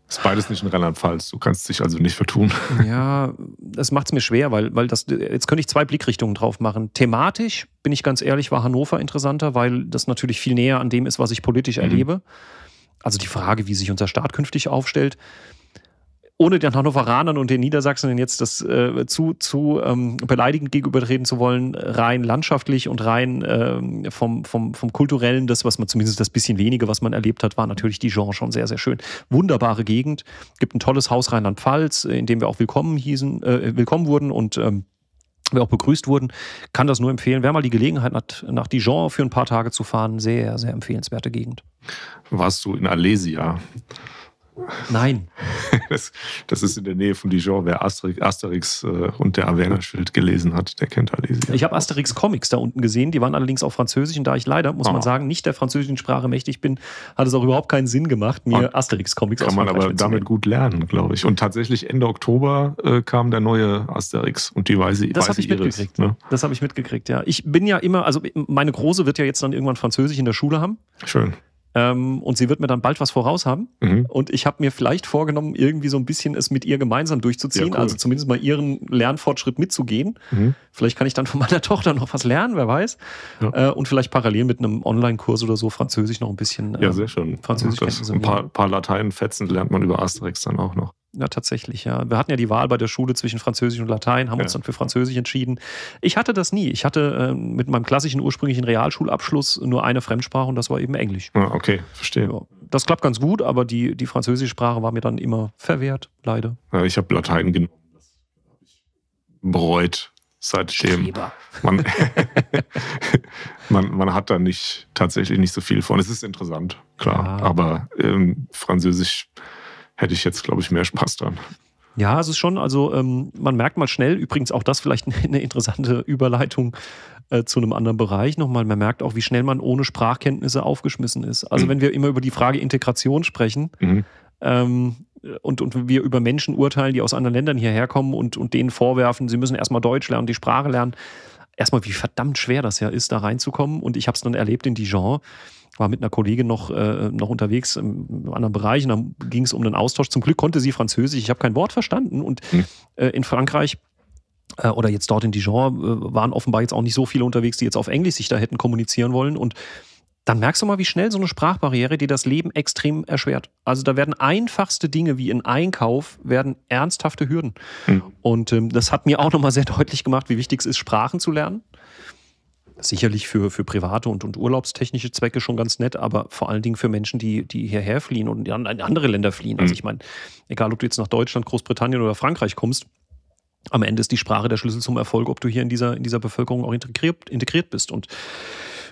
Ist beides nicht in Rheinland-Pfalz. Du kannst dich also nicht vertun. Ja, das macht es mir schwer, weil, weil das, jetzt könnte ich zwei Blickrichtungen drauf machen. Thematisch, bin ich ganz ehrlich, war Hannover interessanter, weil das natürlich viel näher an dem ist, was ich politisch mhm. erlebe. Also die Frage, wie sich unser Staat künftig aufstellt. Ohne den Hannoveranern und den Niedersachsen jetzt das äh, zu, zu ähm, beleidigend gegenübertreten zu wollen, rein landschaftlich und rein ähm, vom, vom, vom kulturellen, das, was man zumindest das bisschen wenige, was man erlebt hat, war natürlich Dijon schon sehr, sehr schön. Wunderbare Gegend, gibt ein tolles Haus Rheinland-Pfalz, in dem wir auch willkommen hießen, äh, willkommen wurden und ähm, wir auch begrüßt wurden, kann das nur empfehlen. Wer mal die Gelegenheit hat, nach Dijon für ein paar Tage zu fahren, sehr, sehr empfehlenswerte Gegend. Warst du in Alesia? Nein. Das, das, ist in der Nähe von Dijon. Wer Asterix, Asterix äh, und der Averna-Schild gelesen hat, der kennt Alesia. Ich habe Asterix-Comics da unten gesehen. Die waren allerdings auf Französisch. Und da ich leider, muss oh. man sagen, nicht der französischen Sprache mächtig bin, hat es auch überhaupt keinen Sinn gemacht, mir Asterix-Comics Kann man aber damit gut lernen, glaube ich. Und tatsächlich Ende Oktober äh, kam der neue Asterix und die Weise Das habe ich mitgekriegt. Ne? Das habe ich mitgekriegt, ja. Ich bin ja immer, also meine Große wird ja jetzt dann irgendwann Französisch in der Schule haben. Schön. Ähm, und sie wird mir dann bald was voraus haben. Mhm. Und ich habe mir vielleicht vorgenommen, irgendwie so ein bisschen es mit ihr gemeinsam durchzuziehen. Ja, cool. Also zumindest mal ihren Lernfortschritt mitzugehen. Mhm. Vielleicht kann ich dann von meiner Tochter noch was lernen, wer weiß. Ja. Äh, und vielleicht parallel mit einem Online-Kurs oder so Französisch noch ein bisschen. Äh, ja, sehr schön. Französisch. Ein paar, paar Lateinfetzen lernt man über Asterix dann auch noch. Ja, tatsächlich, ja. Wir hatten ja die Wahl bei der Schule zwischen Französisch und Latein, haben ja. uns dann für Französisch entschieden. Ich hatte das nie. Ich hatte äh, mit meinem klassischen ursprünglichen Realschulabschluss nur eine Fremdsprache und das war eben Englisch. Ah, okay, verstehe. Ja, das klappt ganz gut, aber die, die französische Sprache war mir dann immer verwehrt, leider. Ja, ich habe Latein genommen. Bereut seitdem. Man, man, man, hat da nicht tatsächlich nicht so viel von. Es ist interessant, klar. Aber ähm, Französisch hätte ich jetzt, glaube ich, mehr Spaß dran. Ja, es ist schon, also ähm, man merkt mal schnell, übrigens auch das vielleicht eine interessante Überleitung äh, zu einem anderen Bereich nochmal, man merkt auch, wie schnell man ohne Sprachkenntnisse aufgeschmissen ist. Also mhm. wenn wir immer über die Frage Integration sprechen mhm. ähm, und, und wir über Menschen urteilen, die aus anderen Ländern hierher kommen und, und denen vorwerfen, sie müssen erstmal Deutsch lernen, die Sprache lernen, erstmal wie verdammt schwer das ja ist, da reinzukommen. Und ich habe es dann erlebt in Dijon war mit einer Kollegin noch, äh, noch unterwegs im anderen Bereich und dann ging es um einen Austausch. Zum Glück konnte sie Französisch, ich habe kein Wort verstanden und hm. äh, in Frankreich äh, oder jetzt dort in Dijon äh, waren offenbar jetzt auch nicht so viele unterwegs, die jetzt auf Englisch sich da hätten kommunizieren wollen und dann merkst du mal, wie schnell so eine Sprachbarriere dir das Leben extrem erschwert. Also da werden einfachste Dinge wie in Einkauf werden ernsthafte Hürden. Mhm. Und ähm, das hat mir auch nochmal sehr deutlich gemacht, wie wichtig es ist, Sprachen zu lernen sicherlich für, für private und, und urlaubstechnische Zwecke schon ganz nett, aber vor allen Dingen für Menschen, die, die hierher fliehen und in andere Länder fliehen. Also mhm. ich meine, egal ob du jetzt nach Deutschland, Großbritannien oder Frankreich kommst, am Ende ist die Sprache der Schlüssel zum Erfolg, ob du hier in dieser, in dieser Bevölkerung auch integriert, integriert bist. Und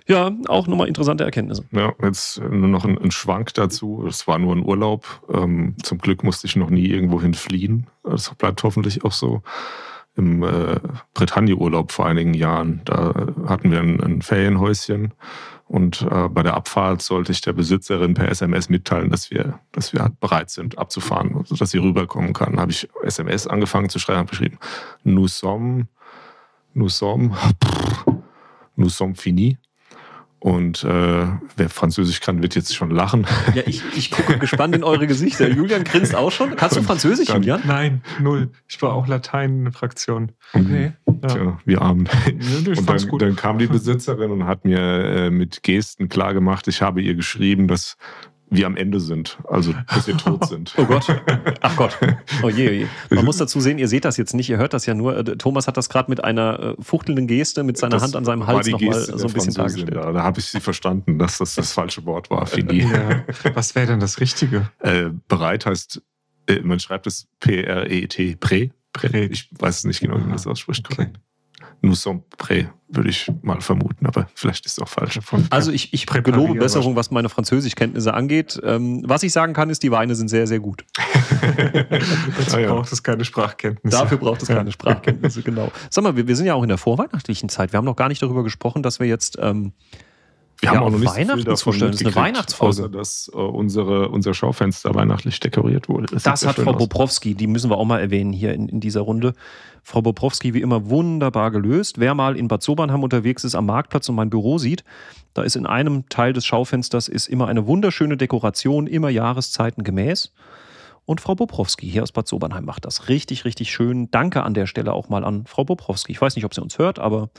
ja, auch nochmal interessante Erkenntnisse. Ja, jetzt nur noch ein, ein Schwank dazu. Es war nur ein Urlaub. Ähm, zum Glück musste ich noch nie irgendwohin fliehen. Das bleibt hoffentlich auch so im äh, Bretagne-Urlaub vor einigen Jahren. Da hatten wir ein, ein Ferienhäuschen und äh, bei der Abfahrt sollte ich der Besitzerin per SMS mitteilen, dass wir, dass wir bereit sind abzufahren, sodass sie rüberkommen kann. Habe ich SMS angefangen zu schreiben, habe geschrieben, nous sommes, nous sommes, nous sommes finis. Und äh, wer Französisch kann, wird jetzt schon lachen. Ja, ich, ich gucke gespannt in eure Gesichter. Julian grinst auch schon. Kannst du Französisch, dann, Julian? Nein, null. Ich war auch Latein-Fraktion. Okay. Ja. Tja, wie arm. Ja, und dann, dann, kam die Besitzerin und hat mir äh, mit Gesten klargemacht, ich habe ihr geschrieben, dass wir am Ende sind, also dass wir tot sind. Oh Gott. Ach Gott. Oh je, oh je. Man muss dazu sehen, ihr seht das jetzt nicht, ihr hört das ja nur. Äh, Thomas hat das gerade mit einer äh, fuchtelnden Geste mit seiner das Hand an seinem Hals nochmal so ein bisschen dargestellt. Da, da habe ich sie verstanden, dass das das falsche Wort war, Fini. Ja. Was wäre denn das Richtige? Äh, bereit heißt, äh, man schreibt es P-R-E-T, Prä. Prä. Ich weiß nicht genau, wie man das ausspricht. Okay. Nous sommes prêts, würde ich mal vermuten, aber vielleicht ist es auch falsch. Also ich, ich gelobe Besserung, was meine Französischkenntnisse angeht. Ähm, was ich sagen kann, ist, die Weine sind sehr, sehr gut. Dazu ah, ja. braucht es keine Sprachkenntnisse. Dafür braucht es keine Sprachkenntnisse, genau. Sag mal, wir, wir, sind ja auch in der vorweihnachtlichen Zeit. Wir haben noch gar nicht darüber gesprochen, dass wir jetzt ähm, wir ja, haben auch noch nicht Weihnachten so viel davon das ist eine Weihnachtsfolge. Außer, dass äh, unsere, unser Schaufenster weihnachtlich dekoriert wurde. Das, das hat Frau aus. Bobrowski, die müssen wir auch mal erwähnen hier in, in dieser Runde. Frau Bobrowski wie immer wunderbar gelöst. Wer mal in Bad Sobernheim unterwegs ist am Marktplatz und mein Büro sieht, da ist in einem Teil des Schaufensters ist immer eine wunderschöne Dekoration, immer Jahreszeiten gemäß. Und Frau Bobrowski hier aus Bad Sobernheim macht das richtig, richtig schön. Danke an der Stelle auch mal an Frau Bobrowski. Ich weiß nicht, ob sie uns hört, aber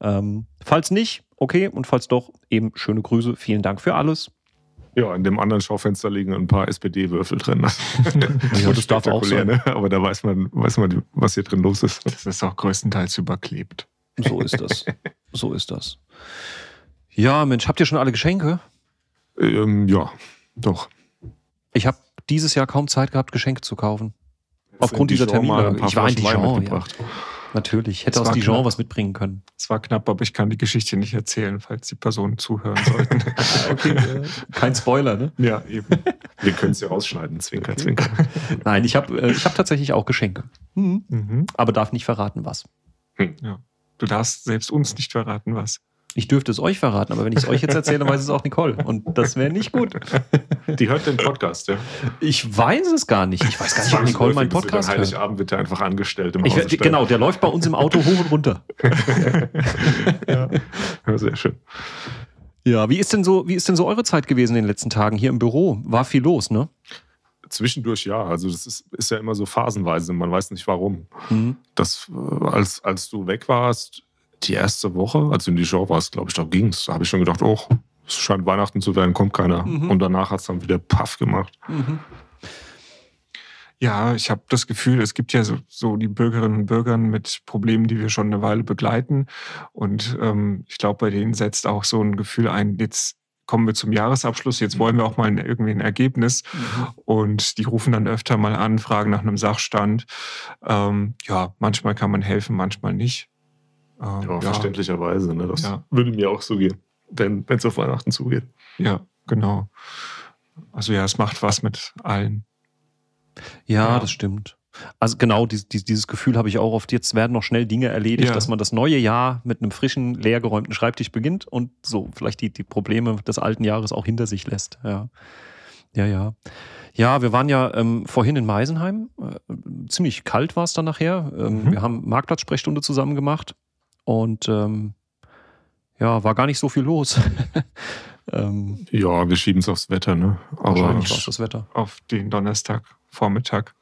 ähm, falls nicht, okay. Und falls doch, eben schöne Grüße. Vielen Dank für alles. Ja, in dem anderen Schaufenster liegen ein paar SPD-Würfel drin. ja, das darf auch sein. Ne? Aber da weiß man, weiß man, was hier drin los ist. Das ist auch größtenteils überklebt. So ist das. so ist das. Ja, Mensch, habt ihr schon alle Geschenke? Ähm, ja, doch. Ich habe dieses Jahr kaum Zeit gehabt, Geschenke zu kaufen. Aufgrund dieser Termine. Ich war in Dijon. Ja. Natürlich. Hätte aus Dijon knapp. was mitbringen können. Es war knapp, aber ich kann die Geschichte nicht erzählen, falls die Personen zuhören sollten. okay, äh, kein Spoiler, ne? Ja, eben. Wir können es ja rausschneiden, Zwinker, Zwinker. Nein, ich habe äh, hab tatsächlich auch Geschenke. Mhm. Mhm. Aber darf nicht verraten, was. Hm. Ja. Du darfst selbst uns nicht verraten, was. Ich dürfte es euch verraten, aber wenn ich es euch jetzt erzähle, weiß es auch Nicole. Und das wäre nicht gut. Die hört den Podcast, ja? Ich weiß es gar nicht. Ich weiß gar nicht, ob Nicole meinen Podcast hört. Heiligabend wird er einfach angestellt im ich, Hause Genau, der läuft bei uns im Auto hoch und runter. ja. ja, sehr schön. Ja, wie ist denn so, wie ist denn so eure Zeit gewesen in den letzten Tagen hier im Büro? War viel los, ne? Zwischendurch ja. Also das ist, ist ja immer so phasenweise. Man weiß nicht warum. Mhm. Das, äh, als, als du weg warst, die erste Woche, als du in die Show warst, glaube ich, da ging es. Da habe ich schon gedacht, oh, es scheint Weihnachten zu werden, kommt keiner. Mhm. Und danach hat es dann wieder Paff gemacht. Mhm. Ja, ich habe das Gefühl, es gibt ja so, so, die Bürgerinnen und Bürger mit Problemen, die wir schon eine Weile begleiten. Und ähm, ich glaube, bei denen setzt auch so ein Gefühl ein, jetzt kommen wir zum Jahresabschluss, jetzt wollen wir auch mal irgendwie ein Ergebnis. Mhm. Und die rufen dann öfter mal an, fragen nach einem Sachstand. Ähm, ja, manchmal kann man helfen, manchmal nicht. Ähm, ja, verständlicherweise. Ne? Das ja. würde mir auch so gehen, wenn es auf Weihnachten zugeht. Ja, genau. Also ja, es macht was mit allen. Ja, ja. das stimmt. Also genau, dieses, dieses Gefühl habe ich auch oft. Jetzt werden noch schnell Dinge erledigt, ja. dass man das neue Jahr mit einem frischen, leergeräumten Schreibtisch beginnt und so vielleicht die, die Probleme des alten Jahres auch hinter sich lässt. Ja, ja. Ja, ja wir waren ja ähm, vorhin in Meisenheim. Äh, ziemlich kalt war es dann nachher. Ähm, mhm. Wir haben Marktplatz-Sprechstunde zusammen gemacht. Und ähm, ja, war gar nicht so viel los. ähm, ja, wir schieben es aufs Wetter, ne? Aber es das Wetter. Auf den Donnerstag. Vormittag.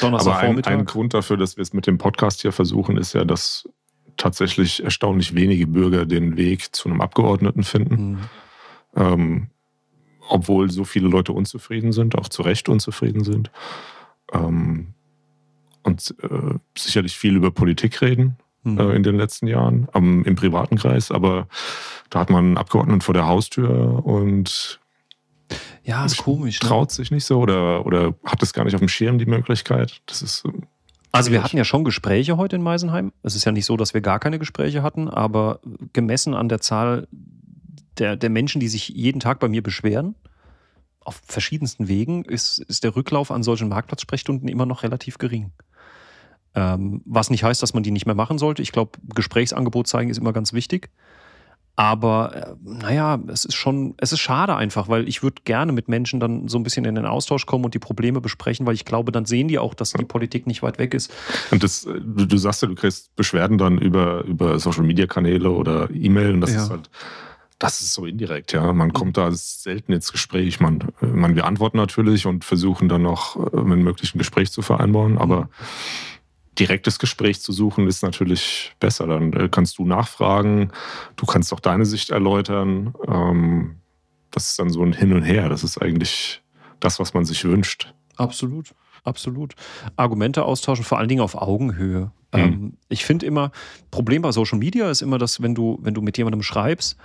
Donnerstag, Aber ein, ein Grund dafür, dass wir es mit dem Podcast hier versuchen, ist ja, dass tatsächlich erstaunlich wenige Bürger den Weg zu einem Abgeordneten finden. Mhm. Ähm, obwohl so viele Leute unzufrieden sind, auch zu Recht unzufrieden sind. Ähm, und äh, sicherlich viel über Politik reden mhm. äh, in den letzten Jahren am, im privaten Kreis, aber da hat man einen Abgeordneten vor der Haustür und ja, ist komisch. Ne? Traut sich nicht so oder, oder hat es gar nicht auf dem Schirm die Möglichkeit. Das ist. Ähm, also wir hatten ja schon Gespräche heute in Meisenheim. Es ist ja nicht so, dass wir gar keine Gespräche hatten, aber gemessen an der Zahl der, der Menschen, die sich jeden Tag bei mir beschweren, auf verschiedensten Wegen, ist, ist der Rücklauf an solchen Marktplatzsprechstunden immer noch relativ gering. Ähm, was nicht heißt, dass man die nicht mehr machen sollte. Ich glaube, Gesprächsangebot zeigen ist immer ganz wichtig. Aber äh, naja, es ist schon, es ist schade einfach, weil ich würde gerne mit Menschen dann so ein bisschen in den Austausch kommen und die Probleme besprechen, weil ich glaube, dann sehen die auch, dass die Politik nicht weit weg ist. Und das, du, du sagst ja, du kriegst Beschwerden dann über, über Social Media Kanäle oder E-Mail und das ja. ist halt, das ist so indirekt, ja. Man kommt da selten ins Gespräch. Man, man wir antworten natürlich und versuchen dann noch äh, mit möglichen Gespräch zu vereinbaren, aber mhm direktes Gespräch zu suchen, ist natürlich besser. Dann äh, kannst du nachfragen, du kannst auch deine Sicht erläutern. Ähm, das ist dann so ein Hin und Her. Das ist eigentlich das, was man sich wünscht. Absolut, absolut. Argumente austauschen, vor allen Dingen auf Augenhöhe. Mhm. Ähm, ich finde immer, Problem bei Social Media ist immer, dass wenn du, wenn du mit jemandem schreibst,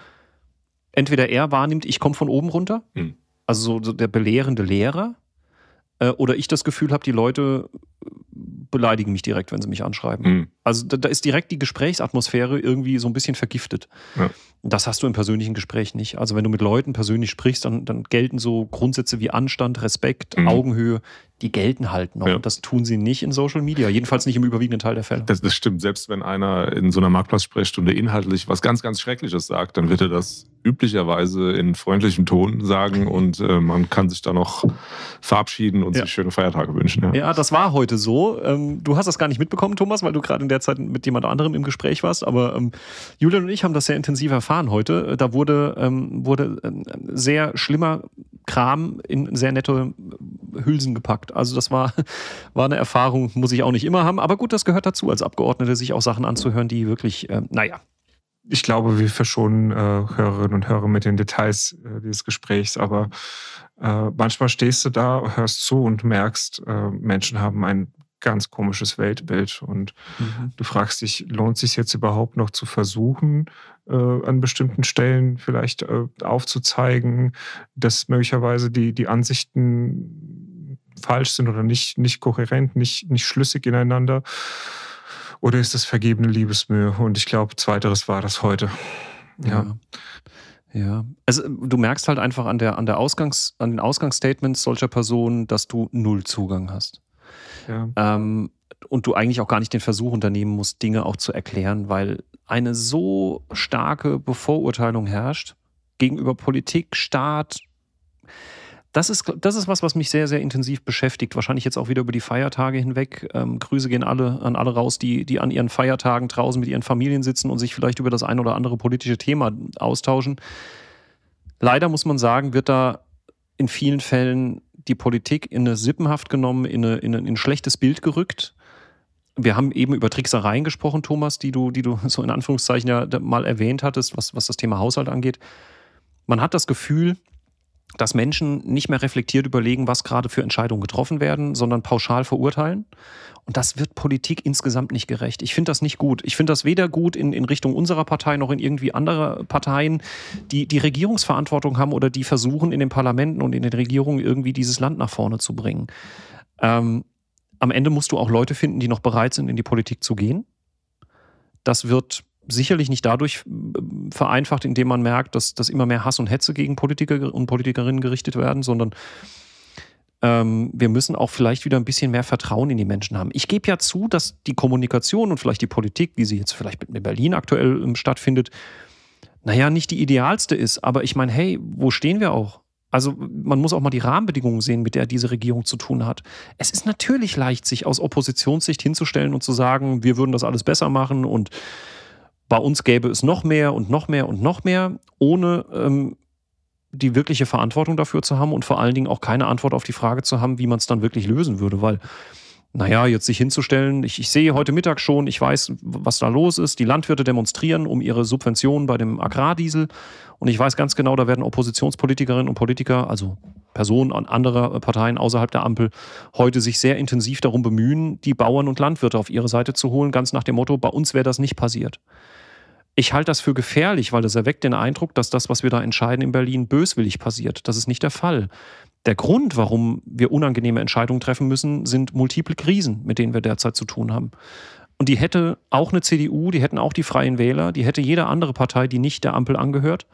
entweder er wahrnimmt, ich komme von oben runter, mhm. also so der belehrende Lehrer, äh, oder ich das Gefühl habe, die Leute beleidigen mich direkt, wenn sie mich anschreiben. Mhm. Also da, da, ist direkt die Gesprächsatmosphäre irgendwie so ein bisschen vergiftet. Ja. Das hast du im persönlichen Gespräch nicht. Also wenn du mit Leuten persönlich sprichst, dann, dann gelten so Grundsätze wie Anstand, Respekt, mhm. Augenhöhe, die gelten halt noch. Ja. Und das tun sie nicht in Social Media. Jedenfalls nicht im überwiegenden Teil der Fälle. Das, das stimmt. Selbst wenn einer in so einer Marktplatzsprechstunde inhaltlich was ganz, ganz Schreckliches sagt, dann wird er das üblicherweise in freundlichem Ton sagen und äh, man kann sich da noch verabschieden und ja. sich schöne Feiertage wünschen. Ja. ja, das war heute so. Ähm, du hast das gar nicht mitbekommen, Thomas, weil du gerade in der Zeit mit jemand anderem im Gespräch warst. Aber ähm, Julian und ich haben das sehr intensiv erfahren heute. Da wurde, ähm, wurde ähm, sehr schlimmer Kram in sehr nette Hülsen gepackt. Also das war, war eine Erfahrung, muss ich auch nicht immer haben. Aber gut, das gehört dazu, als Abgeordnete sich auch Sachen anzuhören, die wirklich, äh, naja, ich glaube, wir verschonen äh, Hörerinnen und Hörer mit den Details äh, dieses Gesprächs, aber äh, manchmal stehst du da, hörst zu und merkst, äh, Menschen haben ein ganz komisches Weltbild und mhm. du fragst dich, lohnt es sich jetzt überhaupt noch zu versuchen, äh, an bestimmten Stellen vielleicht äh, aufzuzeigen, dass möglicherweise die, die Ansichten falsch sind oder nicht, nicht kohärent, nicht, nicht schlüssig ineinander? Oder ist das vergebene Liebesmühe? Und ich glaube, zweiteres war das heute. ja. ja. Ja, also du merkst halt einfach an, der, an, der Ausgangs, an den Ausgangsstatements solcher Personen, dass du null Zugang hast. Ja. Ähm, und du eigentlich auch gar nicht den Versuch unternehmen musst, Dinge auch zu erklären, weil eine so starke Bevorurteilung herrscht gegenüber Politik, Staat, das ist, das ist was, was mich sehr, sehr intensiv beschäftigt. Wahrscheinlich jetzt auch wieder über die Feiertage hinweg. Ähm, Grüße gehen alle an alle raus, die, die an ihren Feiertagen draußen mit ihren Familien sitzen und sich vielleicht über das ein oder andere politische Thema austauschen. Leider muss man sagen, wird da in vielen Fällen die Politik in eine Sippenhaft genommen, in, eine, in, ein, in ein schlechtes Bild gerückt. Wir haben eben über Tricksereien gesprochen, Thomas, die du, die du so in Anführungszeichen ja mal erwähnt hattest, was, was das Thema Haushalt angeht. Man hat das Gefühl, dass Menschen nicht mehr reflektiert überlegen, was gerade für Entscheidungen getroffen werden, sondern pauschal verurteilen. Und das wird Politik insgesamt nicht gerecht. Ich finde das nicht gut. Ich finde das weder gut in, in Richtung unserer Partei noch in irgendwie anderer Parteien, die die Regierungsverantwortung haben oder die versuchen, in den Parlamenten und in den Regierungen irgendwie dieses Land nach vorne zu bringen. Ähm, am Ende musst du auch Leute finden, die noch bereit sind, in die Politik zu gehen. Das wird sicherlich nicht dadurch äh, vereinfacht, indem man merkt, dass, dass immer mehr Hass und Hetze gegen Politiker und Politikerinnen gerichtet werden, sondern ähm, wir müssen auch vielleicht wieder ein bisschen mehr Vertrauen in die Menschen haben. Ich gebe ja zu, dass die Kommunikation und vielleicht die Politik, wie sie jetzt vielleicht mit Berlin aktuell ähm, stattfindet, naja, nicht die idealste ist. Aber ich meine, hey, wo stehen wir auch? Also man muss auch mal die Rahmenbedingungen sehen, mit der diese Regierung zu tun hat. Es ist natürlich leicht, sich aus Oppositionssicht hinzustellen und zu sagen, wir würden das alles besser machen und bei uns gäbe es noch mehr und noch mehr und noch mehr, ohne ähm, die wirkliche Verantwortung dafür zu haben und vor allen Dingen auch keine Antwort auf die Frage zu haben, wie man es dann wirklich lösen würde. Weil, naja, jetzt sich hinzustellen, ich, ich sehe heute Mittag schon, ich weiß, was da los ist. Die Landwirte demonstrieren um ihre Subventionen bei dem Agrardiesel. Und ich weiß ganz genau, da werden Oppositionspolitikerinnen und Politiker, also Personen anderer Parteien außerhalb der Ampel, heute sich sehr intensiv darum bemühen, die Bauern und Landwirte auf ihre Seite zu holen, ganz nach dem Motto, bei uns wäre das nicht passiert. Ich halte das für gefährlich, weil das erweckt den Eindruck, dass das, was wir da entscheiden in Berlin, böswillig passiert. Das ist nicht der Fall. Der Grund, warum wir unangenehme Entscheidungen treffen müssen, sind multiple Krisen, mit denen wir derzeit zu tun haben. Und die hätte auch eine CDU, die hätten auch die Freien Wähler, die hätte jede andere Partei, die nicht der Ampel angehört.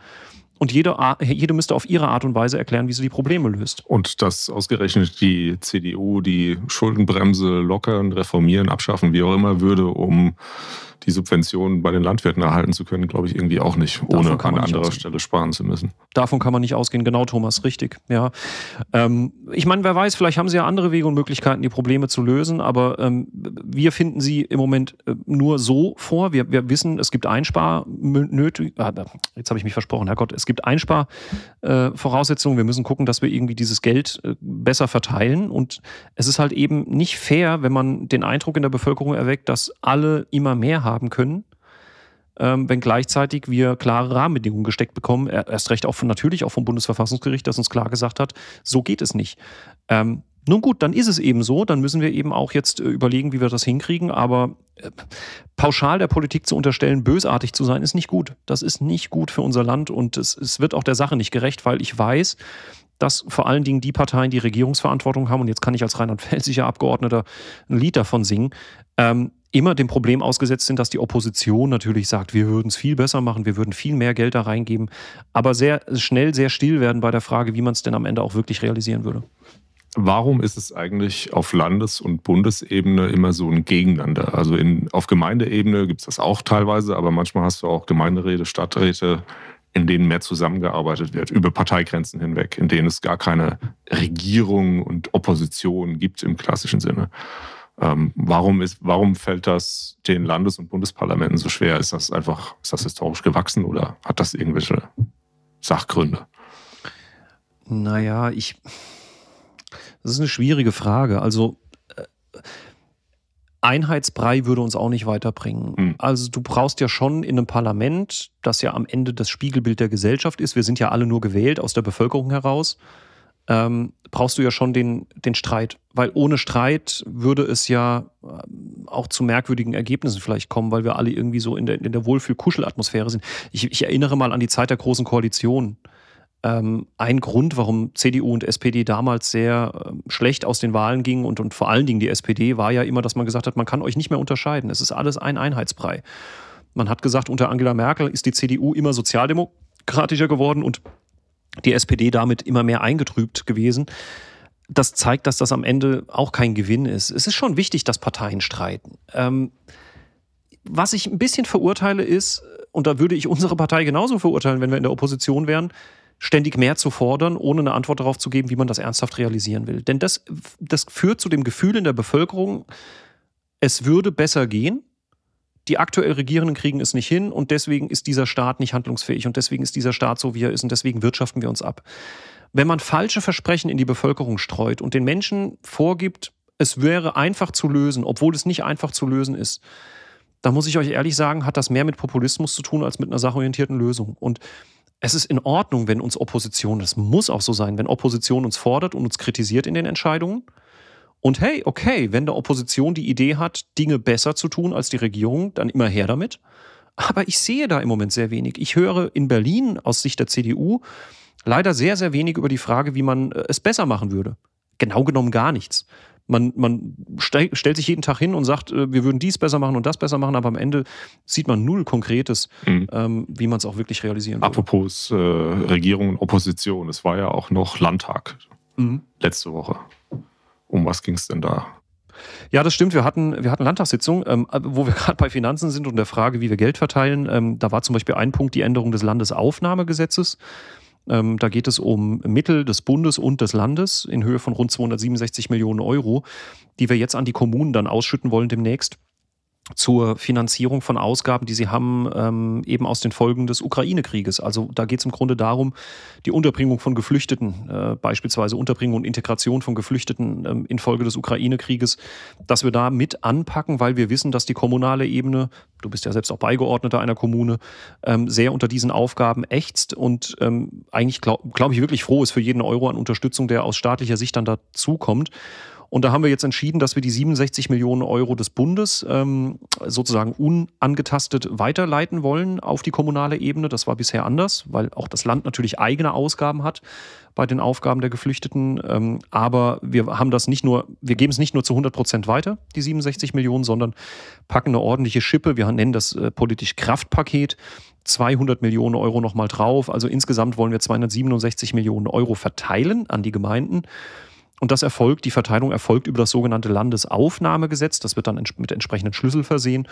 Und jede, jede müsste auf ihre Art und Weise erklären, wie sie die Probleme löst. Und dass ausgerechnet die CDU die Schuldenbremse lockern, reformieren, abschaffen, wie auch immer, würde, um die Subventionen bei den Landwirten erhalten zu können, glaube ich irgendwie auch nicht, ohne an anderer Stelle sparen zu müssen. Davon kann man nicht ausgehen, genau, Thomas, richtig. Ja. Ähm, ich meine, wer weiß, vielleicht haben sie ja andere Wege und Möglichkeiten, die Probleme zu lösen, aber ähm, wir finden sie im Moment äh, nur so vor. Wir, wir wissen, es gibt Einsparnötig, ah, jetzt habe ich mich versprochen, Herrgott, es gibt Einsparvoraussetzungen. Äh, wir müssen gucken, dass wir irgendwie dieses Geld äh, besser verteilen und es ist halt eben nicht fair, wenn man den Eindruck in der Bevölkerung erweckt, dass alle immer mehr haben haben können, ähm, wenn gleichzeitig wir klare Rahmenbedingungen gesteckt bekommen, erst recht auch von, natürlich auch vom Bundesverfassungsgericht, das uns klar gesagt hat, so geht es nicht. Ähm, nun gut, dann ist es eben so, dann müssen wir eben auch jetzt äh, überlegen, wie wir das hinkriegen, aber äh, pauschal der Politik zu unterstellen, bösartig zu sein, ist nicht gut. Das ist nicht gut für unser Land und es, es wird auch der Sache nicht gerecht, weil ich weiß, dass vor allen Dingen die Parteien, die Regierungsverantwortung haben, und jetzt kann ich als rheinland-pfälzischer Abgeordneter ein Lied davon singen, ähm, immer dem Problem ausgesetzt sind, dass die Opposition natürlich sagt, wir würden es viel besser machen, wir würden viel mehr Geld da reingeben, aber sehr schnell sehr still werden bei der Frage, wie man es denn am Ende auch wirklich realisieren würde. Warum ist es eigentlich auf Landes- und Bundesebene immer so ein Gegeneinander? Also in, auf Gemeindeebene gibt es das auch teilweise, aber manchmal hast du auch Gemeinderäte, Stadträte, in denen mehr zusammengearbeitet wird, über Parteigrenzen hinweg, in denen es gar keine Regierung und Opposition gibt im klassischen Sinne. Ähm, warum, ist, warum fällt das den Landes- und Bundesparlamenten so schwer? Ist das einfach, ist das historisch gewachsen oder hat das irgendwelche Sachgründe? Naja, ich. Das ist eine schwierige Frage. Also, äh, Einheitsbrei würde uns auch nicht weiterbringen. Mhm. Also du brauchst ja schon in einem Parlament, das ja am Ende das Spiegelbild der Gesellschaft ist, wir sind ja alle nur gewählt aus der Bevölkerung heraus, ähm, brauchst du ja schon den, den Streit. Weil ohne Streit würde es ja ähm, auch zu merkwürdigen Ergebnissen vielleicht kommen, weil wir alle irgendwie so in der, in der Wohlfühl-Kuschelatmosphäre sind. Ich, ich erinnere mal an die Zeit der Großen Koalition. Ähm, ein Grund, warum CDU und SPD damals sehr ähm, schlecht aus den Wahlen gingen und, und vor allen Dingen die SPD, war ja immer, dass man gesagt hat, man kann euch nicht mehr unterscheiden. Es ist alles ein Einheitsbrei. Man hat gesagt, unter Angela Merkel ist die CDU immer sozialdemokratischer geworden und die SPD damit immer mehr eingetrübt gewesen. Das zeigt, dass das am Ende auch kein Gewinn ist. Es ist schon wichtig, dass Parteien streiten. Ähm, was ich ein bisschen verurteile ist, und da würde ich unsere Partei genauso verurteilen, wenn wir in der Opposition wären, ständig mehr zu fordern, ohne eine Antwort darauf zu geben, wie man das ernsthaft realisieren will. Denn das, das führt zu dem Gefühl in der Bevölkerung, es würde besser gehen, die aktuell Regierenden kriegen es nicht hin und deswegen ist dieser Staat nicht handlungsfähig und deswegen ist dieser Staat so, wie er ist und deswegen wirtschaften wir uns ab. Wenn man falsche Versprechen in die Bevölkerung streut und den Menschen vorgibt, es wäre einfach zu lösen, obwohl es nicht einfach zu lösen ist, da muss ich euch ehrlich sagen, hat das mehr mit Populismus zu tun als mit einer sachorientierten Lösung. Und es ist in Ordnung, wenn uns Opposition, das muss auch so sein, wenn Opposition uns fordert und uns kritisiert in den Entscheidungen. Und hey, okay, wenn der Opposition die Idee hat, Dinge besser zu tun als die Regierung, dann immer her damit. Aber ich sehe da im Moment sehr wenig. Ich höre in Berlin aus Sicht der CDU leider sehr, sehr wenig über die Frage, wie man äh, es besser machen würde. Genau genommen gar nichts. Man, man stellt sich jeden Tag hin und sagt, äh, wir würden dies besser machen und das besser machen, aber am Ende sieht man null Konkretes, mhm. ähm, wie man es auch wirklich realisieren würde. Apropos äh, Regierung und Opposition, es war ja auch noch Landtag mhm. letzte Woche. Was ging es denn da? Ja, das stimmt. Wir hatten, wir hatten Landtagssitzung, ähm, wo wir gerade bei Finanzen sind und der Frage, wie wir Geld verteilen. Ähm, da war zum Beispiel ein Punkt die Änderung des Landesaufnahmegesetzes. Ähm, da geht es um Mittel des Bundes und des Landes in Höhe von rund 267 Millionen Euro, die wir jetzt an die Kommunen dann ausschütten wollen demnächst zur Finanzierung von Ausgaben, die sie haben, ähm, eben aus den Folgen des Ukraine-Krieges. Also da geht es im Grunde darum, die Unterbringung von Geflüchteten, äh, beispielsweise Unterbringung und Integration von Geflüchteten ähm, infolge des Ukraine-Krieges, dass wir da mit anpacken, weil wir wissen, dass die kommunale Ebene, du bist ja selbst auch Beigeordneter einer Kommune, ähm, sehr unter diesen Aufgaben ächzt und ähm, eigentlich glaube glaub ich wirklich froh ist für jeden Euro an Unterstützung, der aus staatlicher Sicht dann dazukommt. Und da haben wir jetzt entschieden, dass wir die 67 Millionen Euro des Bundes ähm, sozusagen unangetastet weiterleiten wollen auf die kommunale Ebene. Das war bisher anders, weil auch das Land natürlich eigene Ausgaben hat bei den Aufgaben der Geflüchteten. Ähm, aber wir haben das nicht nur, wir geben es nicht nur zu 100 Prozent weiter, die 67 Millionen, sondern packen eine ordentliche Schippe. Wir nennen das äh, politisch Kraftpaket. 200 Millionen Euro nochmal drauf. Also insgesamt wollen wir 267 Millionen Euro verteilen an die Gemeinden. Und das erfolgt, die Verteilung erfolgt über das sogenannte Landesaufnahmegesetz. Das wird dann mit entsprechenden Schlüssel versehen.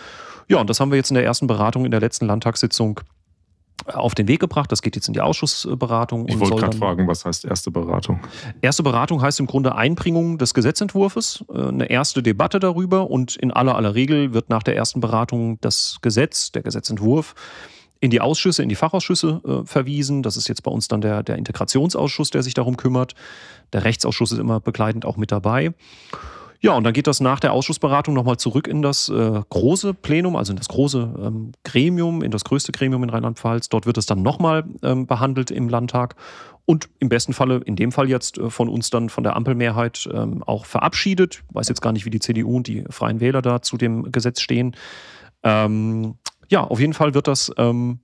Ja, und das haben wir jetzt in der ersten Beratung in der letzten Landtagssitzung auf den Weg gebracht. Das geht jetzt in die Ausschussberatung. Ich wollte gerade fragen, was heißt erste Beratung? Erste Beratung heißt im Grunde Einbringung des Gesetzentwurfs, äh, eine erste Debatte darüber und in aller aller Regel wird nach der ersten Beratung das Gesetz, der Gesetzentwurf in die Ausschüsse, in die Fachausschüsse äh, verwiesen. Das ist jetzt bei uns dann der, der Integrationsausschuss, der sich darum kümmert. Der Rechtsausschuss ist immer begleitend auch mit dabei. Ja, und dann geht das nach der Ausschussberatung nochmal zurück in das äh, große Plenum, also in das große ähm, Gremium, in das größte Gremium in Rheinland-Pfalz. Dort wird es dann nochmal ähm, behandelt im Landtag und im besten Falle, in dem Fall jetzt äh, von uns dann von der Ampelmehrheit ähm, auch verabschiedet. Ich weiß jetzt gar nicht, wie die CDU und die Freien Wähler da zu dem Gesetz stehen. Ähm, ja, auf jeden Fall wird das ähm,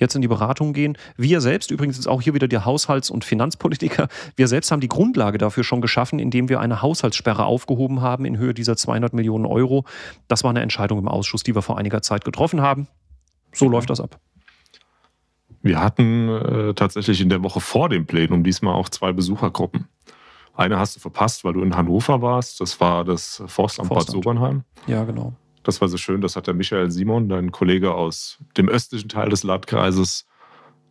jetzt in die Beratung gehen. Wir selbst, übrigens ist auch hier wieder der Haushalts- und Finanzpolitiker, wir selbst haben die Grundlage dafür schon geschaffen, indem wir eine Haushaltssperre aufgehoben haben in Höhe dieser 200 Millionen Euro. Das war eine Entscheidung im Ausschuss, die wir vor einiger Zeit getroffen haben. So läuft das ab. Wir hatten äh, tatsächlich in der Woche vor dem Plenum diesmal auch zwei Besuchergruppen. Eine hast du verpasst, weil du in Hannover warst. Das war das Forstamt, Forstamt. Bad Sobernheim. Ja, genau. Das war so schön, das hat der Michael Simon, dein Kollege aus dem östlichen Teil des Landkreises,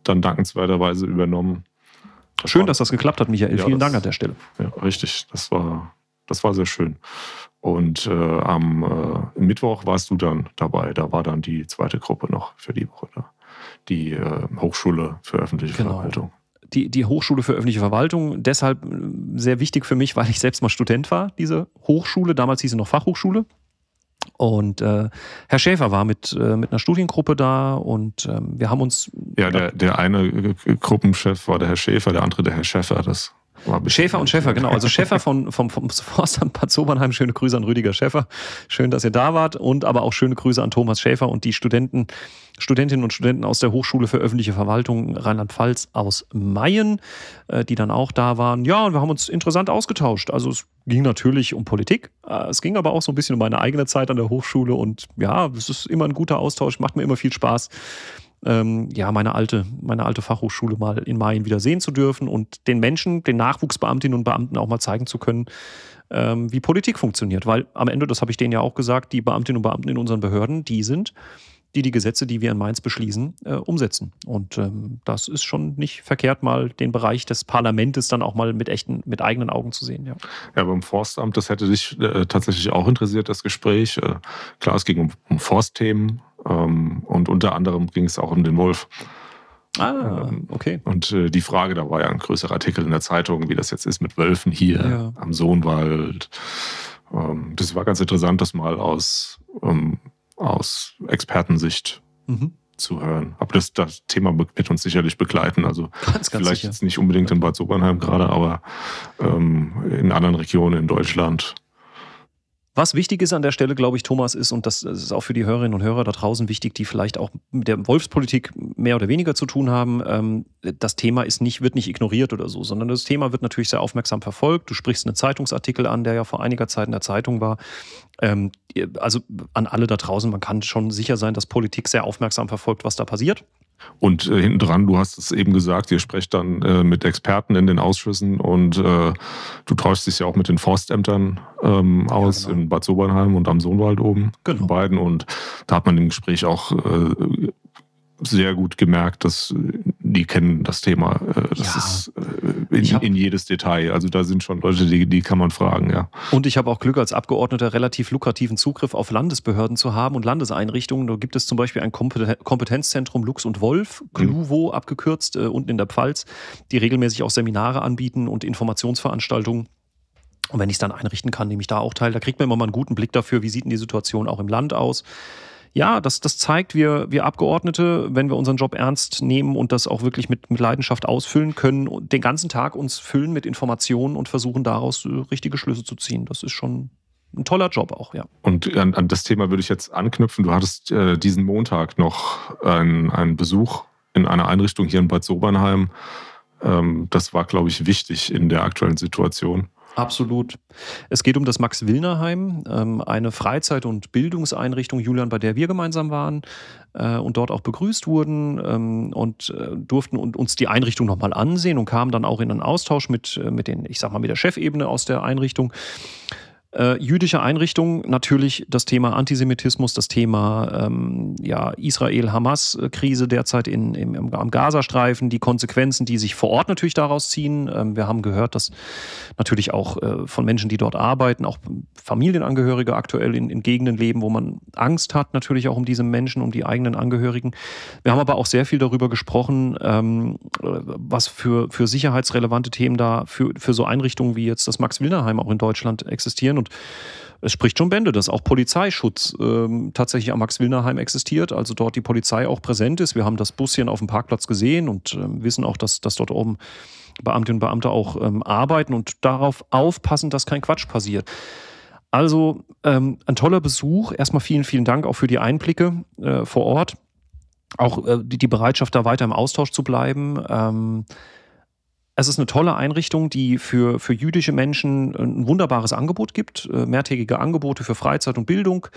dann dankenswerterweise übernommen. Das schön, war, dass das geklappt hat, Michael. Ja, Vielen das, Dank an der Stelle. Ja, richtig. Das war, das war sehr schön. Und äh, am äh, Mittwoch warst du dann dabei. Da war dann die zweite Gruppe noch für die Woche da. Die äh, Hochschule für öffentliche genau. Verwaltung. Die, die Hochschule für öffentliche Verwaltung, deshalb äh, sehr wichtig für mich, weil ich selbst mal Student war, diese Hochschule. Damals hieß sie noch Fachhochschule. Und äh, Herr Schäfer war mit, äh, mit einer Studiengruppe da und ähm, wir haben uns. Ja, der, der eine Gruppenchef war der Herr Schäfer, der andere der Herr Schäfer. Das Schäfer und Schäfer, genau. Also Schäfer von, vom, vom Forstamt Bad Sobernheim. Schöne Grüße an Rüdiger Schäfer. Schön, dass ihr da wart. Und aber auch schöne Grüße an Thomas Schäfer und die Studenten, Studentinnen und Studenten aus der Hochschule für öffentliche Verwaltung Rheinland-Pfalz aus Mayen, äh, die dann auch da waren. Ja, und wir haben uns interessant ausgetauscht. Also es ging natürlich um Politik. Äh, es ging aber auch so ein bisschen um meine eigene Zeit an der Hochschule. Und ja, es ist immer ein guter Austausch, macht mir immer viel Spaß ähm, ja, meine alte, meine alte Fachhochschule mal in Mayen wieder sehen zu dürfen und den Menschen, den Nachwuchsbeamtinnen und Beamten auch mal zeigen zu können, ähm, wie Politik funktioniert. Weil am Ende, das habe ich denen ja auch gesagt, die Beamtinnen und Beamten in unseren Behörden, die sind, die die Gesetze, die wir in Mainz beschließen, äh, umsetzen. Und ähm, das ist schon nicht verkehrt, mal den Bereich des Parlaments dann auch mal mit echten, mit eigenen Augen zu sehen. Ja, ja beim Forstamt, das hätte dich äh, tatsächlich auch interessiert, das Gespräch. Äh, klar, es ging um, um Forstthemen, ähm, und unter anderem ging es auch um den Wolf. Ah, ähm, okay. Und äh, die Frage, da war ja ein größerer Artikel in der Zeitung, wie das jetzt ist mit Wölfen hier ja. am Sohnwald. Ähm, das war ganz interessant, das mal aus, aus Expertensicht mhm. zu hören. Aber das, das Thema wird uns sicherlich begleiten. Also ganz, ganz vielleicht sicher. jetzt nicht unbedingt in Bad Sobernheim gerade, aber in anderen Regionen in Deutschland was wichtig ist an der Stelle, glaube ich, Thomas, ist, und das ist auch für die Hörerinnen und Hörer da draußen wichtig, die vielleicht auch mit der Wolfspolitik mehr oder weniger zu tun haben, ähm, das Thema ist nicht, wird nicht ignoriert oder so, sondern das Thema wird natürlich sehr aufmerksam verfolgt. Du sprichst einen Zeitungsartikel an, der ja vor einiger Zeit in der Zeitung war. Ähm, also an alle da draußen, man kann schon sicher sein, dass Politik sehr aufmerksam verfolgt, was da passiert. Und äh, hinten dran, du hast es eben gesagt, ihr sprecht dann äh, mit Experten in den Ausschüssen und äh, du tauschst dich ja auch mit den Forstämtern ähm, aus ja, genau. in Bad Sobernheim und am Sohnwald oben, genau. beiden. Und da hat man im Gespräch auch äh, sehr gut gemerkt, dass die kennen das Thema. Äh, das ja. ist äh, in, hab, in, jedes Detail. Also da sind schon Leute, die, die kann man fragen, ja. Und ich habe auch Glück, als Abgeordneter relativ lukrativen Zugriff auf Landesbehörden zu haben und Landeseinrichtungen. Da gibt es zum Beispiel ein Kompetenzzentrum Lux und Wolf, GLUWO mhm. abgekürzt, äh, unten in der Pfalz, die regelmäßig auch Seminare anbieten und Informationsveranstaltungen. Und wenn ich es dann einrichten kann, nehme ich da auch teil. Da kriegt man immer mal einen guten Blick dafür, wie sieht denn die Situation auch im Land aus ja, das, das zeigt, wir, wir Abgeordnete, wenn wir unseren Job ernst nehmen und das auch wirklich mit, mit Leidenschaft ausfüllen, können den ganzen Tag uns füllen mit Informationen und versuchen daraus äh, richtige Schlüsse zu ziehen. Das ist schon ein toller Job auch, ja. Und an, an das Thema würde ich jetzt anknüpfen. Du hattest äh, diesen Montag noch einen, einen Besuch in einer Einrichtung hier in Bad Sobernheim. Ähm, das war, glaube ich, wichtig in der aktuellen Situation. Absolut. Es geht um das Max-Willner-Heim, ähm, eine Freizeit- und Bildungseinrichtung, Julian, bei der wir gemeinsam waren äh, und dort auch begrüßt wurden ähm, und äh, durften uns die Einrichtung nochmal ansehen und kamen dann auch in einen Austausch mit, äh, mit den, ich sag mal, mit der Chefebene aus der Einrichtung. Äh, jüdische Einrichtungen, natürlich das Thema Antisemitismus, das Thema ähm, ja, Israel-Hamas-Krise derzeit in, im, am Gazastreifen, die Konsequenzen, die sich vor Ort natürlich daraus ziehen. Ähm, wir haben gehört, dass natürlich auch äh, von Menschen, die dort arbeiten, auch Familienangehörige aktuell in, in Gegenden leben, wo man Angst hat, natürlich auch um diese Menschen, um die eigenen Angehörigen. Wir haben aber auch sehr viel darüber gesprochen, ähm, was für, für sicherheitsrelevante Themen da für, für so Einrichtungen wie jetzt das Max-Willner-Heim auch in Deutschland existieren. Und es spricht schon Bände, dass auch Polizeischutz ähm, tatsächlich am Max-Willner-Heim existiert, also dort die Polizei auch präsent ist. Wir haben das Buschen auf dem Parkplatz gesehen und ähm, wissen auch, dass, dass dort oben Beamtinnen und Beamte auch ähm, arbeiten und darauf aufpassen, dass kein Quatsch passiert. Also ähm, ein toller Besuch. Erstmal vielen, vielen Dank auch für die Einblicke äh, vor Ort. Auch äh, die, die, Bereitschaft, da weiter im Austausch zu bleiben. Es ist eine tolle Einrichtung, die für, für jüdische Menschen ein wunderbares Angebot gibt, äh, mehrtägige Angebote für Freizeit und Bildung,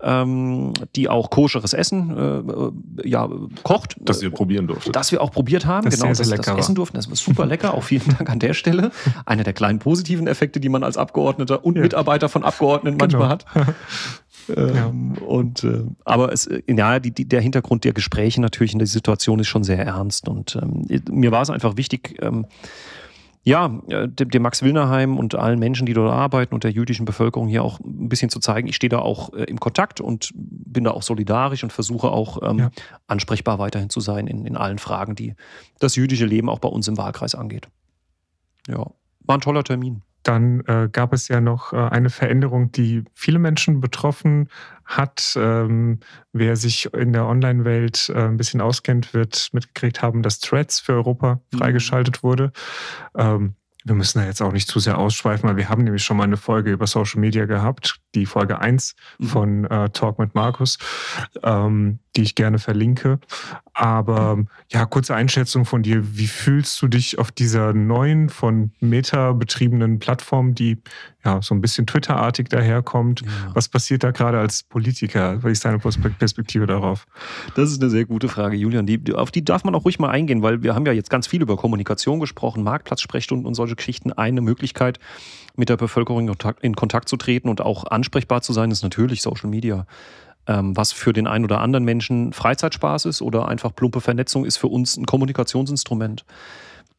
ähm, die auch koscheres Essen äh, äh ja, kocht. Das wir probieren durften. Das wir auch probiert haben, das genau, sehr, sehr dass wir das essen durften. Das war super lecker. Auch vielen Dank an der Stelle. Einer der kleinen positiven Effekte, die man als Abgeordneter und ja. Mitarbeiter von Abgeordneten manchmal genau. hat. Ähm, ja. Und äh, aber es, äh, ja, die, die, der Hintergrund der Gespräche natürlich in der Situation ist schon sehr ernst. Und ähm, mir war es einfach wichtig, ähm, ja, äh, dem, dem Max Wilnerheim und allen Menschen, die dort arbeiten und der jüdischen Bevölkerung hier auch ein bisschen zu zeigen, ich stehe da auch äh, im Kontakt und bin da auch solidarisch und versuche auch ähm, ja. ansprechbar weiterhin zu sein in, in allen Fragen, die das jüdische Leben auch bei uns im Wahlkreis angeht. Ja, war ein toller Termin. Dann äh, gab es ja noch äh, eine Veränderung, die viele Menschen betroffen hat. Ähm, wer sich in der Online-Welt äh, ein bisschen auskennt, wird mitgekriegt haben, dass Threads für Europa mhm. freigeschaltet wurde. Ähm, wir müssen da jetzt auch nicht zu sehr ausschweifen, weil wir haben nämlich schon mal eine Folge über Social Media gehabt, die Folge 1 mhm. von äh, Talk mit Markus, ähm, die ich gerne verlinke. Aber ja, kurze Einschätzung von dir. Wie fühlst du dich auf dieser neuen, von Meta betriebenen Plattform, die ja so ein bisschen Twitter-artig daherkommt? Ja. Was passiert da gerade als Politiker? Was ist deine Perspektive darauf? Das ist eine sehr gute Frage, Julian. Die, auf die darf man auch ruhig mal eingehen, weil wir haben ja jetzt ganz viel über Kommunikation gesprochen, Marktplatzsprechstunden und solche Geschichten. Eine Möglichkeit, mit der Bevölkerung in Kontakt zu treten und auch ansprechbar zu sein, ist natürlich Social Media. Ähm, was für den einen oder anderen Menschen Freizeitspaß ist oder einfach plumpe Vernetzung, ist für uns ein Kommunikationsinstrument.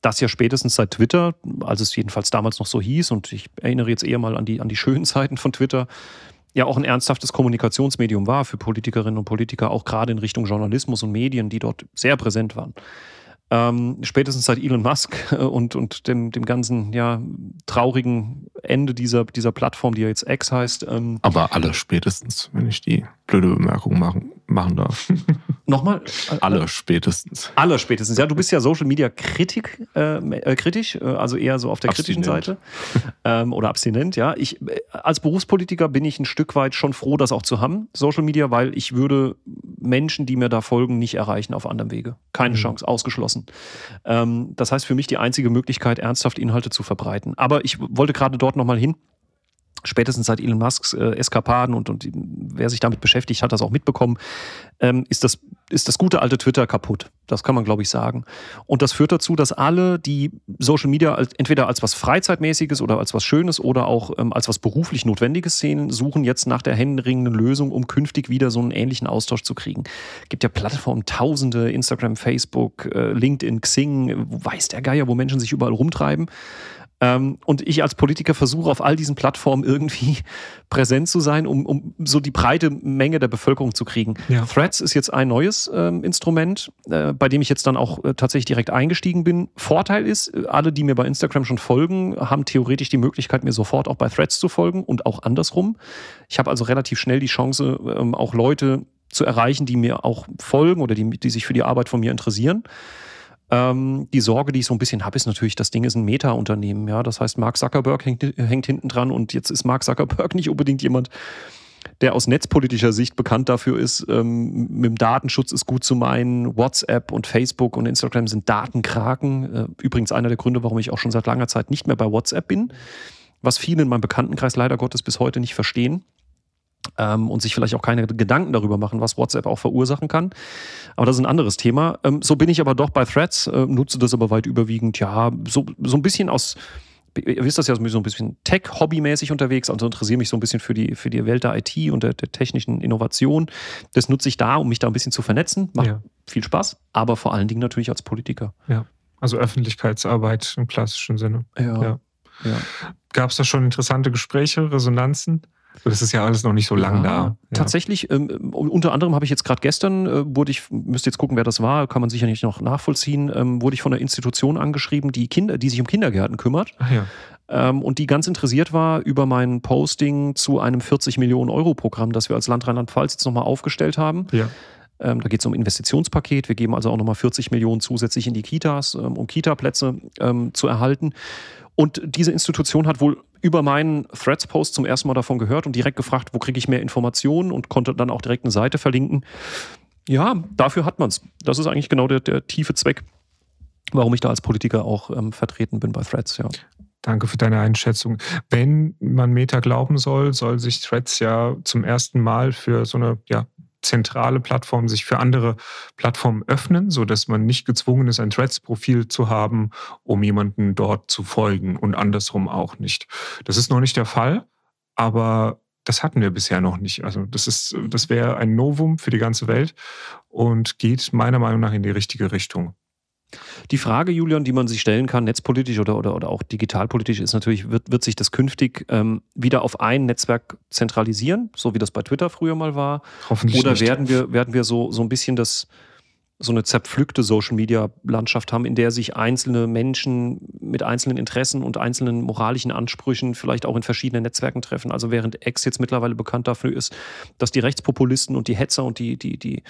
Das ja spätestens seit Twitter, als es jedenfalls damals noch so hieß, und ich erinnere jetzt eher mal an die, an die schönen Zeiten von Twitter, ja auch ein ernsthaftes Kommunikationsmedium war für Politikerinnen und Politiker, auch gerade in Richtung Journalismus und Medien, die dort sehr präsent waren. Ähm, spätestens seit Elon Musk äh, und, und dem, dem ganzen ja, traurigen Ende dieser, dieser Plattform, die ja jetzt X heißt. Ähm, Aber alle spätestens, wenn ich die blöde Bemerkung machen, machen darf. Nochmal? Alle spätestens. Alle spätestens. Ja, du bist ja Social Media Kritik, äh, äh, kritisch, äh, also eher so auf der abstinent. kritischen Seite. Ähm, oder abstinent, ja. Ich, äh, als Berufspolitiker bin ich ein Stück weit schon froh, das auch zu haben, Social Media, weil ich würde Menschen, die mir da folgen, nicht erreichen auf anderem Wege. Keine mhm. Chance, ausgeschlossen. Ähm, das heißt für mich die einzige Möglichkeit, ernsthaft Inhalte zu verbreiten. Aber ich wollte gerade dort nochmal hin spätestens seit Elon Musks äh, Eskapaden und, und wer sich damit beschäftigt, hat das auch mitbekommen, ähm, ist, das, ist das gute alte Twitter kaputt. Das kann man, glaube ich, sagen. Und das führt dazu, dass alle, die Social Media als, entweder als was Freizeitmäßiges oder als was Schönes oder auch ähm, als was beruflich Notwendiges sehen, suchen jetzt nach der händeringenden Lösung, um künftig wieder so einen ähnlichen Austausch zu kriegen. Es gibt ja Plattformen, Tausende, Instagram, Facebook, äh, LinkedIn, Xing, weiß der Geier, wo Menschen sich überall rumtreiben. Ähm, und ich als Politiker versuche auf all diesen Plattformen irgendwie präsent zu sein, um, um so die breite Menge der Bevölkerung zu kriegen. Ja. Threads ist jetzt ein neues ähm, Instrument, äh, bei dem ich jetzt dann auch äh, tatsächlich direkt eingestiegen bin. Vorteil ist, äh, alle, die mir bei Instagram schon folgen, haben theoretisch die Möglichkeit, mir sofort auch bei Threads zu folgen und auch andersrum. Ich habe also relativ schnell die Chance, ähm, auch Leute zu erreichen, die mir auch folgen oder die, die sich für die Arbeit von mir interessieren. Ähm, die Sorge, die ich so ein bisschen habe, ist natürlich, das Ding ist ein Meta-Unternehmen. Ja? Das heißt, Mark Zuckerberg hängt, hängt hinten dran und jetzt ist Mark Zuckerberg nicht unbedingt jemand, der aus netzpolitischer Sicht bekannt dafür ist, ähm, mit dem Datenschutz ist gut zu meinen. WhatsApp und Facebook und Instagram sind Datenkraken. Äh, übrigens einer der Gründe, warum ich auch schon seit langer Zeit nicht mehr bei WhatsApp bin, was viele in meinem Bekanntenkreis leider Gottes bis heute nicht verstehen ähm, und sich vielleicht auch keine Gedanken darüber machen, was WhatsApp auch verursachen kann. Aber das ist ein anderes Thema. Ähm, so bin ich aber doch bei Threads, äh, nutze das aber weit überwiegend, ja, so, so ein bisschen aus ihr wisst das ja so ein bisschen Tech-Hobby-mäßig unterwegs, also interessiere mich so ein bisschen für die, für die Welt der IT und der, der technischen Innovation. Das nutze ich da, um mich da ein bisschen zu vernetzen. Macht ja. viel Spaß, aber vor allen Dingen natürlich als Politiker. Ja, also Öffentlichkeitsarbeit im klassischen Sinne. Ja. ja. ja. Gab es da schon interessante Gespräche, Resonanzen? Das ist ja alles noch nicht so lang ja, da. Ja. Tatsächlich, ähm, unter anderem habe ich jetzt gerade gestern, äh, wurde ich, müsste jetzt gucken, wer das war, kann man sicher nicht noch nachvollziehen, ähm, wurde ich von einer Institution angeschrieben, die Kinder, die sich um Kindergärten kümmert. Ach ja. Ähm, und die ganz interessiert war über mein Posting zu einem 40 Millionen Euro Programm, das wir als Land Rheinland-Pfalz jetzt nochmal aufgestellt haben. Ja. Ähm, da geht es um Investitionspaket. Wir geben also auch nochmal 40 Millionen zusätzlich in die Kitas, ähm, um Kita-Plätze ähm, zu erhalten. Und diese Institution hat wohl über meinen Threads-Post zum ersten Mal davon gehört und direkt gefragt, wo kriege ich mehr Informationen und konnte dann auch direkt eine Seite verlinken. Ja, dafür hat man es. Das ist eigentlich genau der, der, tiefe Zweck, warum ich da als Politiker auch ähm, vertreten bin bei Threads, ja. Danke für deine Einschätzung. Wenn man Meta glauben soll, soll sich Threads ja zum ersten Mal für so eine ja, zentrale Plattformen sich für andere Plattformen öffnen, so dass man nicht gezwungen ist, ein Threads-Profil zu haben, um jemanden dort zu folgen und andersrum auch nicht. Das ist noch nicht der Fall, aber das hatten wir bisher noch nicht. Also das das wäre ein Novum für die ganze Welt und geht meiner Meinung nach in die richtige Richtung. Die Frage, Julian, die man sich stellen kann, netzpolitisch oder, oder, oder auch digitalpolitisch, ist natürlich, wird, wird sich das künftig ähm, wieder auf ein Netzwerk zentralisieren, so wie das bei Twitter früher mal war? Hoffentlich Oder nicht. werden wir, werden wir so, so ein bisschen das, so eine zerpflückte Social-Media-Landschaft haben, in der sich einzelne Menschen mit einzelnen Interessen und einzelnen moralischen Ansprüchen vielleicht auch in verschiedenen Netzwerken treffen. Also während X jetzt mittlerweile bekannt dafür ist, dass die Rechtspopulisten und die Hetzer und die, die, die,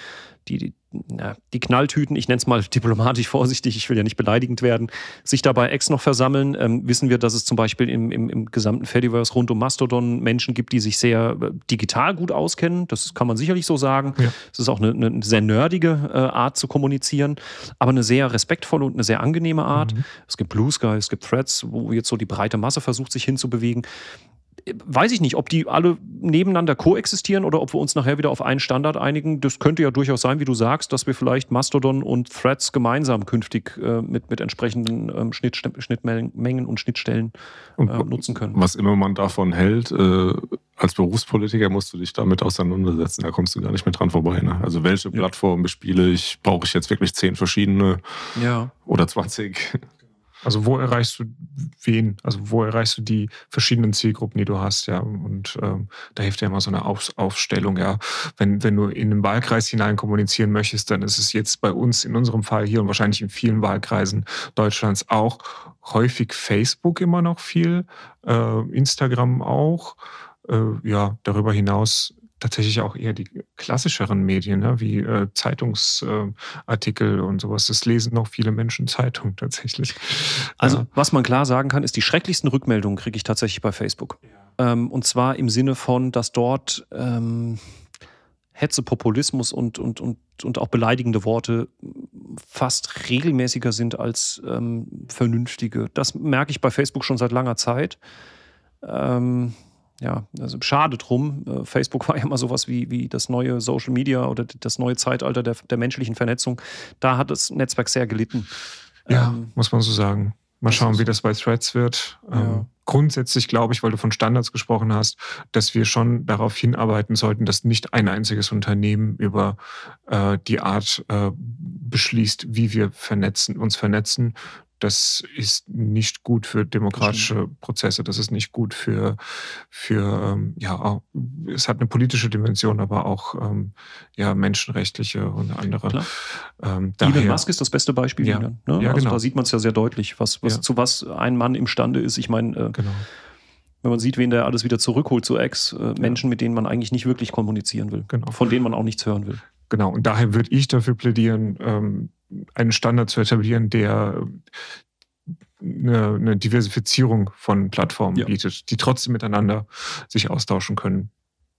die, die, na, die Knalltüten, ich nenne es mal diplomatisch vorsichtig, ich will ja nicht beleidigend werden, sich dabei Ex noch versammeln, ähm, wissen wir, dass es zum Beispiel im, im, im gesamten Fediverse rund um Mastodon Menschen gibt, die sich sehr äh, digital gut auskennen. Das kann man sicherlich so sagen. Es ja. ist auch eine, eine, sehr nerdige äh, Art zu kommunizieren, aber eine sehr respektvolle und eine sehr angenehme Art. Mhm. Es gibt Blue Sky, es gibt Threads, wo jetzt so die breite Masse versucht, sich hinzubewegen weiß ich nicht, ob die alle nebeneinander koexistieren oder ob wir uns nachher wieder auf einen Standard einigen. Das könnte ja durchaus sein, wie du sagst, dass wir vielleicht Mastodon und Threads gemeinsam künftig äh, mit, mit entsprechenden ähm, Schnitt, Schnittmengen und Schnittstellen äh, und nutzen können. Was immer man davon hält, äh, als Berufspolitiker musst du dich damit auseinandersetzen. Da kommst du gar nicht mehr dran vorbei. Ne? Also welche ja. Plattform bespiele ich? Brauche ich jetzt wirklich zehn verschiedene ja. oder 20? Also wo erreichst du wen? Also wo erreichst du die verschiedenen Zielgruppen, die du hast, ja? Und ähm, da hilft ja immer so eine Auf Aufstellung, ja. Wenn, wenn du in den Wahlkreis hinein kommunizieren möchtest, dann ist es jetzt bei uns in unserem Fall hier und wahrscheinlich in vielen Wahlkreisen Deutschlands auch häufig Facebook immer noch viel, äh, Instagram auch. Äh, ja, darüber hinaus tatsächlich auch eher die klassischeren Medien, ne, wie äh, Zeitungsartikel äh, und sowas. Das lesen noch viele Menschen Zeitung tatsächlich. Also, ja. was man klar sagen kann, ist, die schrecklichsten Rückmeldungen kriege ich tatsächlich bei Facebook. Ja. Ähm, und zwar im Sinne von, dass dort ähm, Hetze, Populismus und, und, und, und auch beleidigende Worte fast regelmäßiger sind als ähm, vernünftige. Das merke ich bei Facebook schon seit langer Zeit. Ähm, ja, also schade drum. Äh, Facebook war ja mal sowas wie, wie das neue Social Media oder das neue Zeitalter der, der menschlichen Vernetzung. Da hat das Netzwerk sehr gelitten. Ja, ähm, muss man so sagen. Mal schauen, wie das bei Threads wird. Ja. Ähm, grundsätzlich glaube ich, weil du von Standards gesprochen hast, dass wir schon darauf hinarbeiten sollten, dass nicht ein einziges Unternehmen über äh, die Art äh, beschließt, wie wir vernetzen, uns vernetzen, das ist nicht gut für demokratische Prozesse, das ist nicht gut für, für ähm, ja, es hat eine politische Dimension, aber auch ähm, ja, menschenrechtliche und andere. Ähm, Elon Musk ist das beste Beispiel. Ja, wieder, ne? ja also genau. Da sieht man es ja sehr deutlich, was, was, ja. zu was ein Mann imstande ist. Ich meine, äh, genau. wenn man sieht, wen der alles wieder zurückholt zu Ex, äh, Menschen, mit denen man eigentlich nicht wirklich kommunizieren will, genau. von denen man auch nichts hören will. Genau, und daher würde ich dafür plädieren, ähm, einen Standard zu etablieren, der eine, eine Diversifizierung von Plattformen ja. bietet, die trotzdem miteinander sich austauschen können.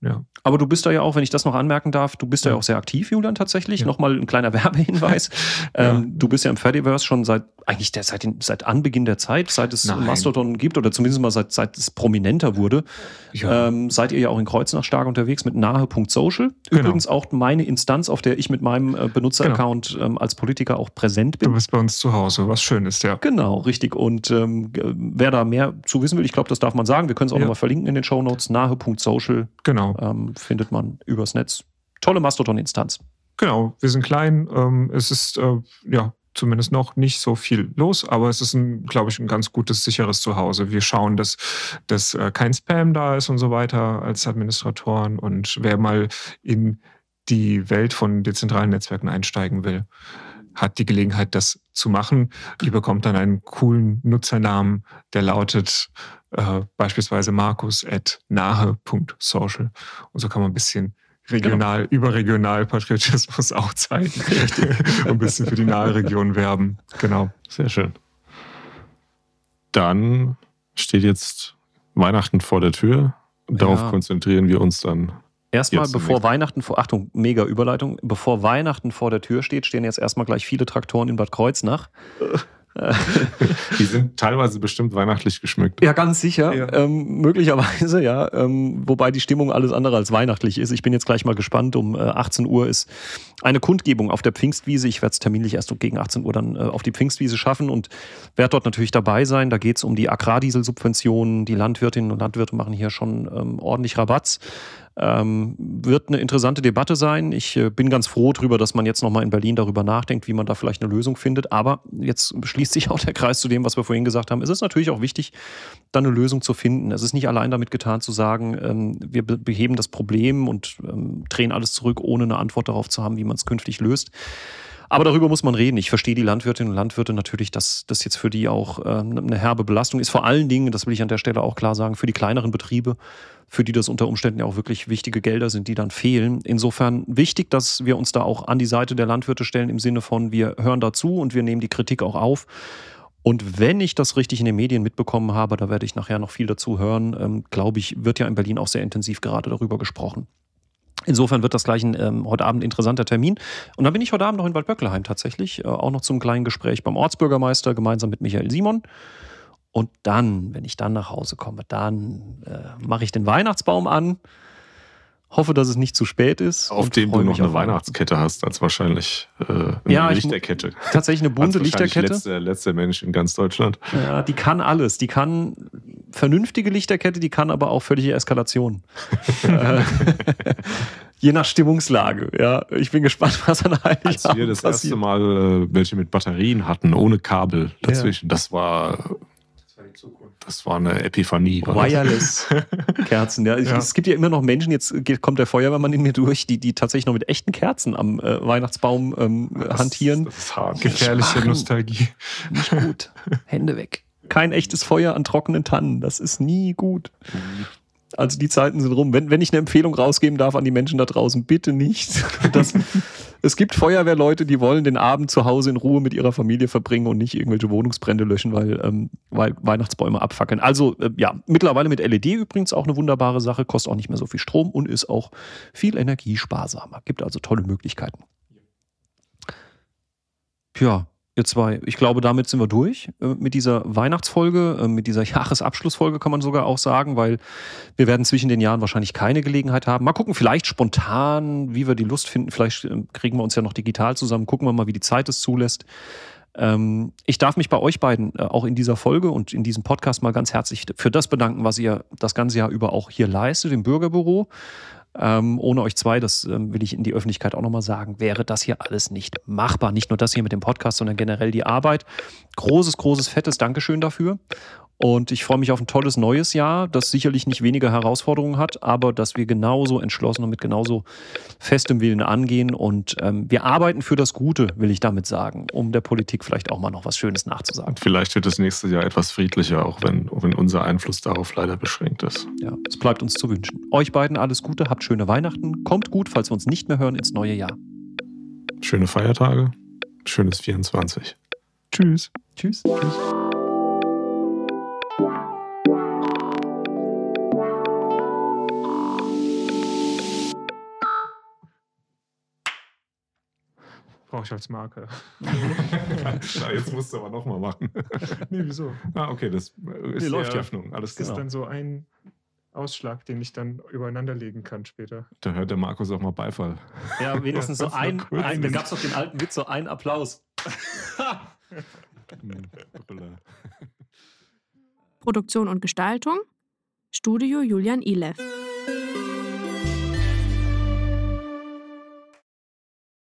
Ja. Aber du bist da ja auch, wenn ich das noch anmerken darf, du bist ja, ja auch sehr aktiv, Julian, tatsächlich. Ja. Nochmal ein kleiner Werbehinweis. ja. ähm, du bist ja im Fediverse schon seit eigentlich der, seit, den, seit Anbeginn der Zeit, seit es Nein. Mastodon gibt oder zumindest mal seit, seit es prominenter wurde, ja. ähm, seid ihr ja auch in Kreuznach stark unterwegs mit nahe.social. Genau. Übrigens auch meine Instanz, auf der ich mit meinem äh, Benutzeraccount genau. ähm, als Politiker auch präsent bin. Du bist bei uns zu Hause, was schön ist, ja. Genau, richtig. Und ähm, wer da mehr zu wissen will, ich glaube, das darf man sagen, wir können es auch ja. nochmal verlinken in den Show Notes. Nahe.social genau. Ähm, findet man übers Netz. Tolle Mastodon-Instanz. Genau, wir sind klein. Ähm, es ist äh, ja zumindest noch nicht so viel los, aber es ist, glaube ich, ein ganz gutes, sicheres Zuhause. Wir schauen, dass, dass äh, kein Spam da ist und so weiter als Administratoren. Und wer mal in die Welt von dezentralen Netzwerken einsteigen will, hat die Gelegenheit, das zu machen. Ihr bekommt dann einen coolen Nutzernamen, der lautet äh, beispielsweise markus at nahe.social. Und so kann man ein bisschen regional, genau. überregional Patriotismus auch zeigen. und ein bisschen für die nahe Region werben. Genau. Sehr schön. Dann steht jetzt Weihnachten vor der Tür. Darauf ja. konzentrieren wir uns dann. Erstmal, bevor Weihnachten vor, Achtung, mega Überleitung, bevor Weihnachten vor der Tür steht, stehen jetzt erstmal gleich viele Traktoren in Bad Kreuznach. Die sind teilweise bestimmt weihnachtlich geschmückt. Ja, ganz sicher. Ja. Ähm, möglicherweise, ja. Ähm, wobei die Stimmung alles andere als weihnachtlich ist. Ich bin jetzt gleich mal gespannt. Um äh, 18 Uhr ist eine Kundgebung auf der Pfingstwiese. Ich werde es terminlich erst gegen 18 Uhr dann äh, auf die Pfingstwiese schaffen und werde dort natürlich dabei sein. Da geht es um die Agrardieselsubventionen. Die Landwirtinnen und Landwirte machen hier schon ähm, ordentlich Rabatz. Ähm, wird eine interessante Debatte sein. Ich äh, bin ganz froh darüber, dass man jetzt nochmal in Berlin darüber nachdenkt, wie man da vielleicht eine Lösung findet. Aber jetzt schließt sich auch der Kreis zu dem, was wir vorhin gesagt haben. Es ist natürlich auch wichtig, da eine Lösung zu finden. Es ist nicht allein damit getan zu sagen, ähm, wir beheben das Problem und ähm, drehen alles zurück, ohne eine Antwort darauf zu haben, wie man es künftig löst. Aber darüber muss man reden. Ich verstehe die Landwirtinnen und Landwirte natürlich, dass das jetzt für die auch äh, eine herbe Belastung ist. Vor allen Dingen, das will ich an der Stelle auch klar sagen, für die kleineren Betriebe, für die das unter Umständen ja auch wirklich wichtige Gelder sind, die dann fehlen. Insofern wichtig, dass wir uns da auch an die Seite der Landwirte stellen im Sinne von, wir hören dazu und wir nehmen die Kritik auch auf. Und wenn ich das richtig in den Medien mitbekommen habe, da werde ich nachher noch viel dazu hören, ähm, glaube ich, wird ja in Berlin auch sehr intensiv gerade darüber gesprochen. Insofern wird das gleich ein ähm, heute Abend interessanter Termin. Und dann bin ich heute Abend noch in Waldböckelheim tatsächlich, äh, auch noch zum kleinen Gespräch beim Ortsbürgermeister gemeinsam mit Michael Simon. Und dann, wenn ich dann nach Hause komme, dann äh, mache ich den Weihnachtsbaum an, hoffe, dass es nicht zu spät ist. Auf dem du noch eine Weihnachtskette hast, als wahrscheinlich äh, eine ja, Lichterkette. Tatsächlich eine bunte Lichterkette. Letzter letzte Mensch in ganz Deutschland. Ja, die kann alles. Die kann vernünftige Lichterkette, die kann aber auch völlige Eskalation. Je nach Stimmungslage. Ja, ich bin gespannt, was an Heiligabend Als wir das passiert. erste Mal äh, welche mit Batterien hatten, ohne Kabel dazwischen, ja. das war das war eine Epiphanie. Wireless-Kerzen, ja. ja. Es gibt ja immer noch Menschen, jetzt kommt der Feuerwehrmann in mir durch, die, die tatsächlich noch mit echten Kerzen am äh, Weihnachtsbaum ähm, das, hantieren. Das ist hart. Gefährliche Nostalgie. Nicht gut. Hände weg. Kein echtes Feuer an trockenen Tannen. Das ist nie gut. Mhm. Also die Zeiten sind rum. Wenn, wenn ich eine Empfehlung rausgeben darf an die Menschen da draußen, bitte nicht. Das, es gibt Feuerwehrleute, die wollen den Abend zu Hause in Ruhe mit ihrer Familie verbringen und nicht irgendwelche Wohnungsbrände löschen, weil, ähm, weil Weihnachtsbäume abfackeln. Also äh, ja, mittlerweile mit LED übrigens auch eine wunderbare Sache, kostet auch nicht mehr so viel Strom und ist auch viel energiesparsamer. Gibt also tolle Möglichkeiten. Ja, Ihr zwei, ich glaube, damit sind wir durch äh, mit dieser Weihnachtsfolge, äh, mit dieser Jahresabschlussfolge kann man sogar auch sagen, weil wir werden zwischen den Jahren wahrscheinlich keine Gelegenheit haben. Mal gucken, vielleicht spontan, wie wir die Lust finden. Vielleicht äh, kriegen wir uns ja noch digital zusammen. Gucken wir mal, wie die Zeit es zulässt. Ähm, ich darf mich bei euch beiden äh, auch in dieser Folge und in diesem Podcast mal ganz herzlich für das bedanken, was ihr das ganze Jahr über auch hier leistet im Bürgerbüro. Ähm, ohne euch zwei, das ähm, will ich in die Öffentlichkeit auch nochmal sagen, wäre das hier alles nicht machbar. Nicht nur das hier mit dem Podcast, sondern generell die Arbeit. Großes, großes, fettes Dankeschön dafür. Und ich freue mich auf ein tolles neues Jahr, das sicherlich nicht weniger Herausforderungen hat, aber dass wir genauso entschlossen und mit genauso festem Willen angehen. Und ähm, wir arbeiten für das Gute, will ich damit sagen, um der Politik vielleicht auch mal noch was Schönes nachzusagen. Und vielleicht wird das nächste Jahr etwas friedlicher, auch wenn, wenn unser Einfluss darauf leider beschränkt ist. Ja, es bleibt uns zu wünschen. Euch beiden alles Gute, habt schöne Weihnachten, kommt gut, falls wir uns nicht mehr hören, ins neue Jahr. Schöne Feiertage, schönes 24. Tschüss. Tschüss. Tschüss. Brauche ich als Marke. Na, jetzt musst du aber nochmal machen. nee, wieso? Ah, okay, das ist nee, läuft die Öffnung. Alles das genau. ist dann so ein Ausschlag, den ich dann übereinander legen kann später. Da hört der Markus auch mal Beifall. Ja, wenigstens so ein, ein da gab es doch den alten Witz, so einen Applaus. Produktion und Gestaltung Studio Julian Ilev.